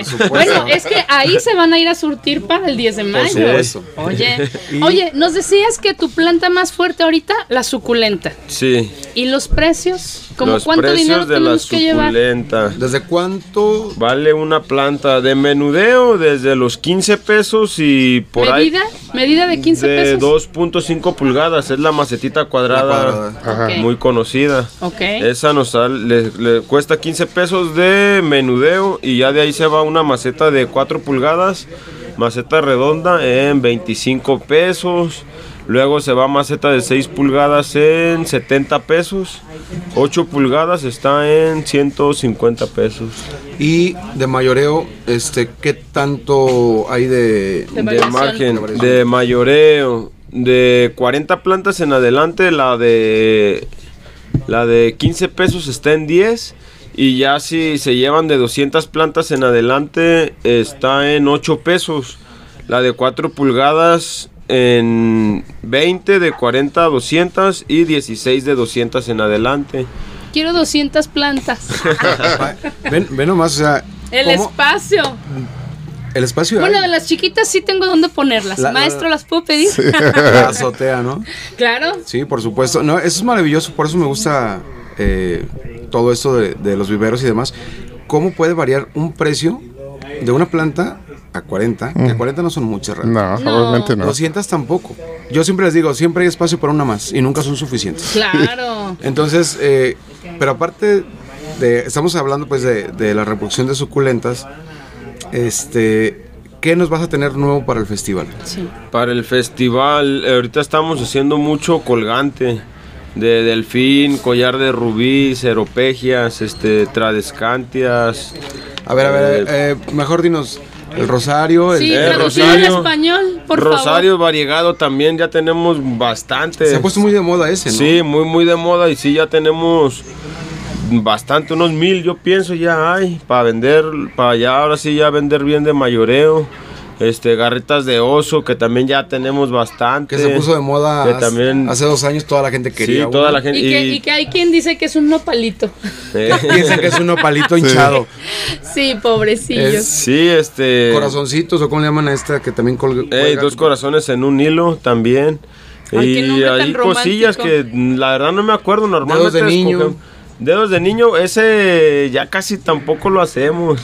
Speaker 3: eso.
Speaker 4: supuesto.
Speaker 6: Bueno, es que ahí se van a ir a surtir para el 10 de mayo. Oye, [LAUGHS]
Speaker 4: Y-
Speaker 6: oye, nos decías que tu planta más fuerte ahorita, la suculenta.
Speaker 5: Sí.
Speaker 6: ¿Y los precios? ¿Cómo
Speaker 5: Los
Speaker 6: cuánto
Speaker 5: precios
Speaker 6: dinero
Speaker 5: de la
Speaker 6: tenemos que llevar?
Speaker 5: suculenta.
Speaker 4: ¿Desde cuánto?
Speaker 5: Vale una planta de menudeo desde los 15 pesos y por
Speaker 6: ¿Medida? ¿Medida de 15
Speaker 5: ahí de
Speaker 6: pesos?
Speaker 5: 2.5 pulgadas. Es la macetita cuadrada,
Speaker 4: La cuadrada.
Speaker 3: Ajá.
Speaker 6: Ok.
Speaker 5: muy conocida.
Speaker 6: Ok.
Speaker 5: Esa nos sal- le, le cuesta 15 pesos de menudeo y ya de ahí se va una maceta de 4 pulgadas, maceta redonda en 25 pesos. Luego se va maceta de 6 pulgadas en 70 pesos. 8 pulgadas está en 150 pesos.
Speaker 4: Y de mayoreo, este, ¿qué tanto hay de...
Speaker 6: De
Speaker 5: De
Speaker 6: variación.
Speaker 5: margen, de mayoreo, de 40 plantas en adelante, la de la de 15 pesos está en 10 y ya si se llevan de 200 plantas en adelante está en 8 pesos. La de 4 pulgadas en 20 de 40 a 200 y 16 de 200 en adelante.
Speaker 6: Quiero 200 plantas. [LAUGHS]
Speaker 4: Ven, ven nomás, o sea...
Speaker 6: El
Speaker 4: ¿cómo?
Speaker 6: espacio.
Speaker 4: El espacio
Speaker 6: Bueno,
Speaker 4: hay.
Speaker 6: de las chiquitas sí tengo dónde ponerlas.
Speaker 4: La-
Speaker 6: Maestro, ¿las puedo pedir? [LAUGHS]
Speaker 4: La azotea, ¿no?
Speaker 6: claro.
Speaker 4: Sí, por supuesto. No, eso es maravilloso, por eso me gusta eh, todo esto de, de los viveros y demás. ¿Cómo puede variar un precio de una planta a 40? Que 40 no son muchas realmente.
Speaker 3: No, obviamente no.
Speaker 4: 200 tampoco. Yo siempre les digo, siempre hay espacio para una más y nunca son suficientes.
Speaker 6: Claro. [LAUGHS]
Speaker 4: Entonces, eh, pero aparte de, estamos hablando pues de, de la reproducción de suculentas, este, ¿qué nos vas a tener nuevo para el festival?
Speaker 6: Sí.
Speaker 5: Para el festival, eh, ahorita estamos haciendo mucho colgante de delfín, collar de rubí, ceropegias, este, tradescantias.
Speaker 4: A ver, a ver, eh, mejor dinos, el rosario, el,
Speaker 6: Sí,
Speaker 5: Eh,
Speaker 6: traducido en
Speaker 5: Rosario.
Speaker 6: español, por
Speaker 5: Rosario variegado también ya tenemos bastante.
Speaker 4: se ha puesto muy de moda ese, ¿no?
Speaker 5: Sí, muy muy de moda y sí ya tenemos bastante, unos mil yo pienso ya hay para vender, para ya ahora sí ya vender bien de mayoreo. Este, garritas de oso que también ya tenemos bastante.
Speaker 4: Que se puso de moda
Speaker 5: Que
Speaker 4: hace-
Speaker 5: también,
Speaker 4: hace dos años, toda la gente quería.
Speaker 5: sí, toda la gente.
Speaker 6: Y que,
Speaker 5: y-
Speaker 6: y que hay quien dice que es un nopalito.
Speaker 5: eh, [LAUGHS]
Speaker 4: Piensan que es un nopalito hinchado.
Speaker 6: Sí, pobrecillos.
Speaker 4: Es-
Speaker 5: sí, este.
Speaker 4: Corazoncitos, o cómo le llaman a esta que también colga.
Speaker 5: Ey,
Speaker 4: cuelga?
Speaker 5: dos corazones en un hilo también.
Speaker 6: Ay,
Speaker 5: y hay cosillas que la verdad no me acuerdo normalmente.
Speaker 4: de niño.
Speaker 5: escogemos- Dedos de niño, ese ya casi tampoco lo hacemos.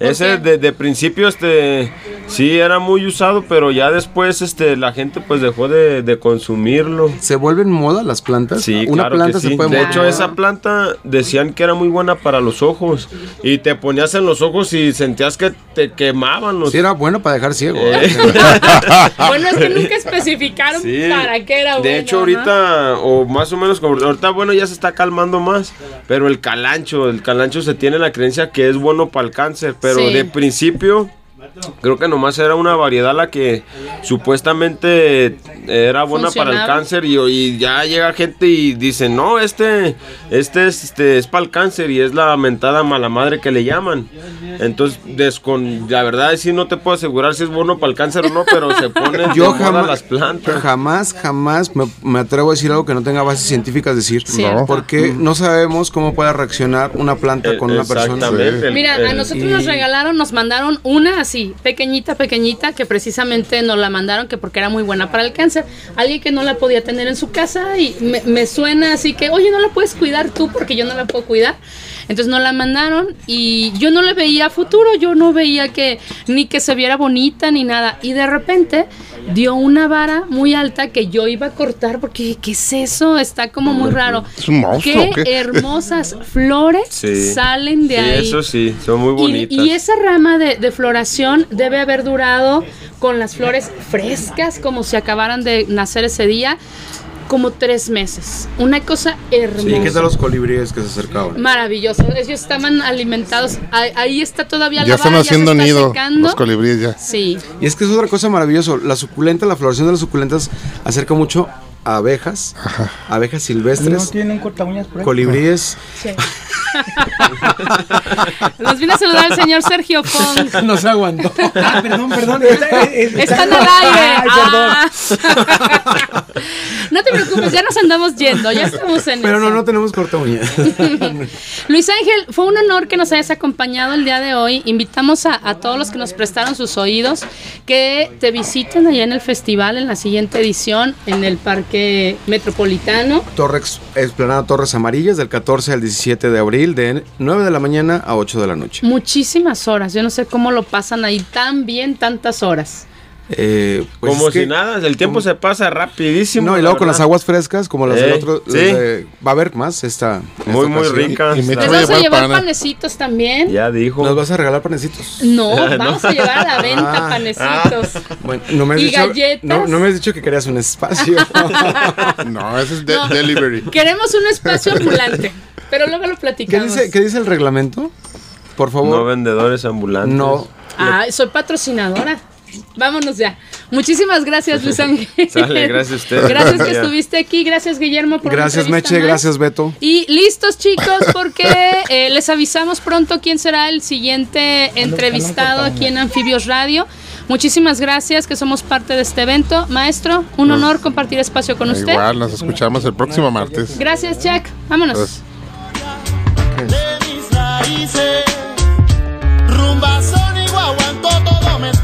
Speaker 5: Ese
Speaker 2: qué?
Speaker 5: de, de principio, este, sí era muy usado, pero ya después, este, la gente pues dejó de, de consumirlo.
Speaker 4: ¿Se vuelven moda las plantas?
Speaker 5: Sí,
Speaker 4: Una
Speaker 5: claro
Speaker 4: planta
Speaker 5: que sí.
Speaker 4: se puede
Speaker 5: De hecho, esa planta decían que era muy buena para los ojos. Y te ponías en los ojos y sentías que te quemaban los
Speaker 4: Sí, era bueno para dejar ciego.
Speaker 5: Eh. [LAUGHS]
Speaker 2: Bueno, es que nunca especificaron
Speaker 5: Sí.
Speaker 2: para qué era
Speaker 5: De
Speaker 2: bueno,
Speaker 5: hecho,
Speaker 2: ¿no?
Speaker 5: ahorita, o más o menos, como ahorita, bueno, ya se está calmando más. Pero el calancho, el calancho se tiene la creencia que es bueno para el cáncer. Pero
Speaker 2: Sí.
Speaker 5: de principio, creo que nomás era una variedad la que supuestamente era buena para el cáncer. Y, y ya llega gente y dice: No, este, este, es, este es para el cáncer y es la mentada mala madre que le llaman. Entonces, descon, la verdad, sí no te puedo asegurar si es bueno para el cáncer o no, pero se ponen [LAUGHS]
Speaker 4: Yo
Speaker 5: de
Speaker 4: jamás,
Speaker 5: las plantas.
Speaker 4: jamás, jamás me, me atrevo a decir algo que no tenga bases científicas decir.
Speaker 2: Cierto.
Speaker 4: Porque no sabemos cómo puede reaccionar una planta con una persona.
Speaker 5: El-
Speaker 2: Mira, a nosotros
Speaker 4: y-
Speaker 2: nos regalaron, nos mandaron una así, pequeñita, pequeñita, que precisamente nos la mandaron que porque era muy buena para el cáncer. Alguien que no la podía tener en su casa y me, me suena así que, oye, no la puedes cuidar tú porque yo no la puedo cuidar. Entonces nos la mandaron y yo no le veía futuro, yo no veía que ni que se viera bonita ni nada. Y de repente dio una vara muy alta que yo iba a cortar porque, ¿qué es eso? Está como muy raro.
Speaker 3: ¿Es un monstruo
Speaker 2: Qué hermosas flores
Speaker 5: Sí.
Speaker 2: salen de
Speaker 5: Sí,
Speaker 2: ahí.
Speaker 5: eso sí, son muy
Speaker 2: Y,
Speaker 5: bonitas.
Speaker 2: y esa rama de, de floración debe haber durado con las flores frescas, como si acabaran de nacer ese día, como tres meses. Una cosa hermosa.
Speaker 4: ¿Y qué tal los colibríes que se acercaban?
Speaker 2: Maravilloso. Ellos estaban alimentados. Ahí, está todavía la
Speaker 3: Ya están haciendo
Speaker 2: está
Speaker 3: nido
Speaker 2: secando.
Speaker 3: los colibríes ya.
Speaker 2: Sí.
Speaker 4: Y es que es otra cosa maravillosa. La suculenta, la floración de las suculentas acerca mucho abejas, abejas silvestres,
Speaker 9: tienen corta uñas por ahí?
Speaker 4: colibríes.
Speaker 2: sí. [LAUGHS] Nos viene a saludar el señor Sergio Fong. [LAUGHS]
Speaker 4: no se aguantó.
Speaker 9: Ah, perdón, perdón. Está- está-
Speaker 2: Están al aire.
Speaker 9: Ay.
Speaker 2: Ah. [LAUGHS] No te preocupes, ya nos andamos yendo, ya estamos en
Speaker 4: Pero
Speaker 2: eso.
Speaker 4: no, no tenemos corta uña.
Speaker 2: Luis Ángel, fue un honor que nos hayas acompañado el día de hoy. Invitamos a, a todos los que nos prestaron sus oídos que te visiten allá en el festival en la siguiente edición en el Parque Metropolitano.
Speaker 4: Torres, Esplanada Torres Amarillas del 14 al 17 de abril de 9 de la mañana a 8 de la noche.
Speaker 2: Muchísimas horas. Yo no sé cómo lo pasan ahí tan bien tantas horas.
Speaker 4: Eh, pues
Speaker 5: como
Speaker 4: que-
Speaker 5: si nada, el tiempo se pasa rapidísimo.
Speaker 4: No, y luego con las aguas frescas, como las del
Speaker 5: Eh,
Speaker 4: otro,
Speaker 5: sí.
Speaker 4: las de- va a haber más esta.
Speaker 5: Muy,
Speaker 4: esta
Speaker 5: muy ricas.
Speaker 3: Y- me
Speaker 2: ¿Les
Speaker 3: voy a llevar
Speaker 2: panecitos también?
Speaker 5: Ya dijo.
Speaker 4: ¿Nos vas a regalar panecitos?
Speaker 2: No, [LAUGHS] vamos a llevar a la venta
Speaker 4: Ah.
Speaker 2: panecitos. [LAUGHS]
Speaker 4: Bueno, no me has
Speaker 2: ¿Y
Speaker 4: dicho,
Speaker 2: galletas?
Speaker 4: No, no me has dicho que querías un espacio. [LAUGHS]
Speaker 3: No, ese es de-
Speaker 2: No.
Speaker 3: delivery.
Speaker 2: Queremos un espacio ambulante, pero luego lo
Speaker 4: ¿Qué
Speaker 2: platicamos.
Speaker 4: dice, ¿Qué dice el reglamento? Por
Speaker 5: No
Speaker 4: favor.
Speaker 5: vendedores ambulantes.
Speaker 4: No.
Speaker 2: Ah, soy patrocinadora. Vámonos ya. Muchísimas gracias, Luis Ángel.
Speaker 5: Sale, gracias a usted.
Speaker 2: Gracias que estuviste aquí. Gracias, Guillermo, por
Speaker 4: Gracias, Meche.
Speaker 2: más.
Speaker 4: Gracias, Beto.
Speaker 2: Y listos, chicos, porque eh, les avisamos pronto quién será el siguiente entrevistado aquí en Anfibios Radio. Muchísimas gracias, que somos parte de este evento. Maestro, un honor compartir espacio con usted.
Speaker 3: Igual, nos escuchamos el próximo martes.
Speaker 2: Gracias, Jack. Vámonos.
Speaker 3: Pues,
Speaker 1: de mis raíces. Rumba sónico, aguanto todo mezclado.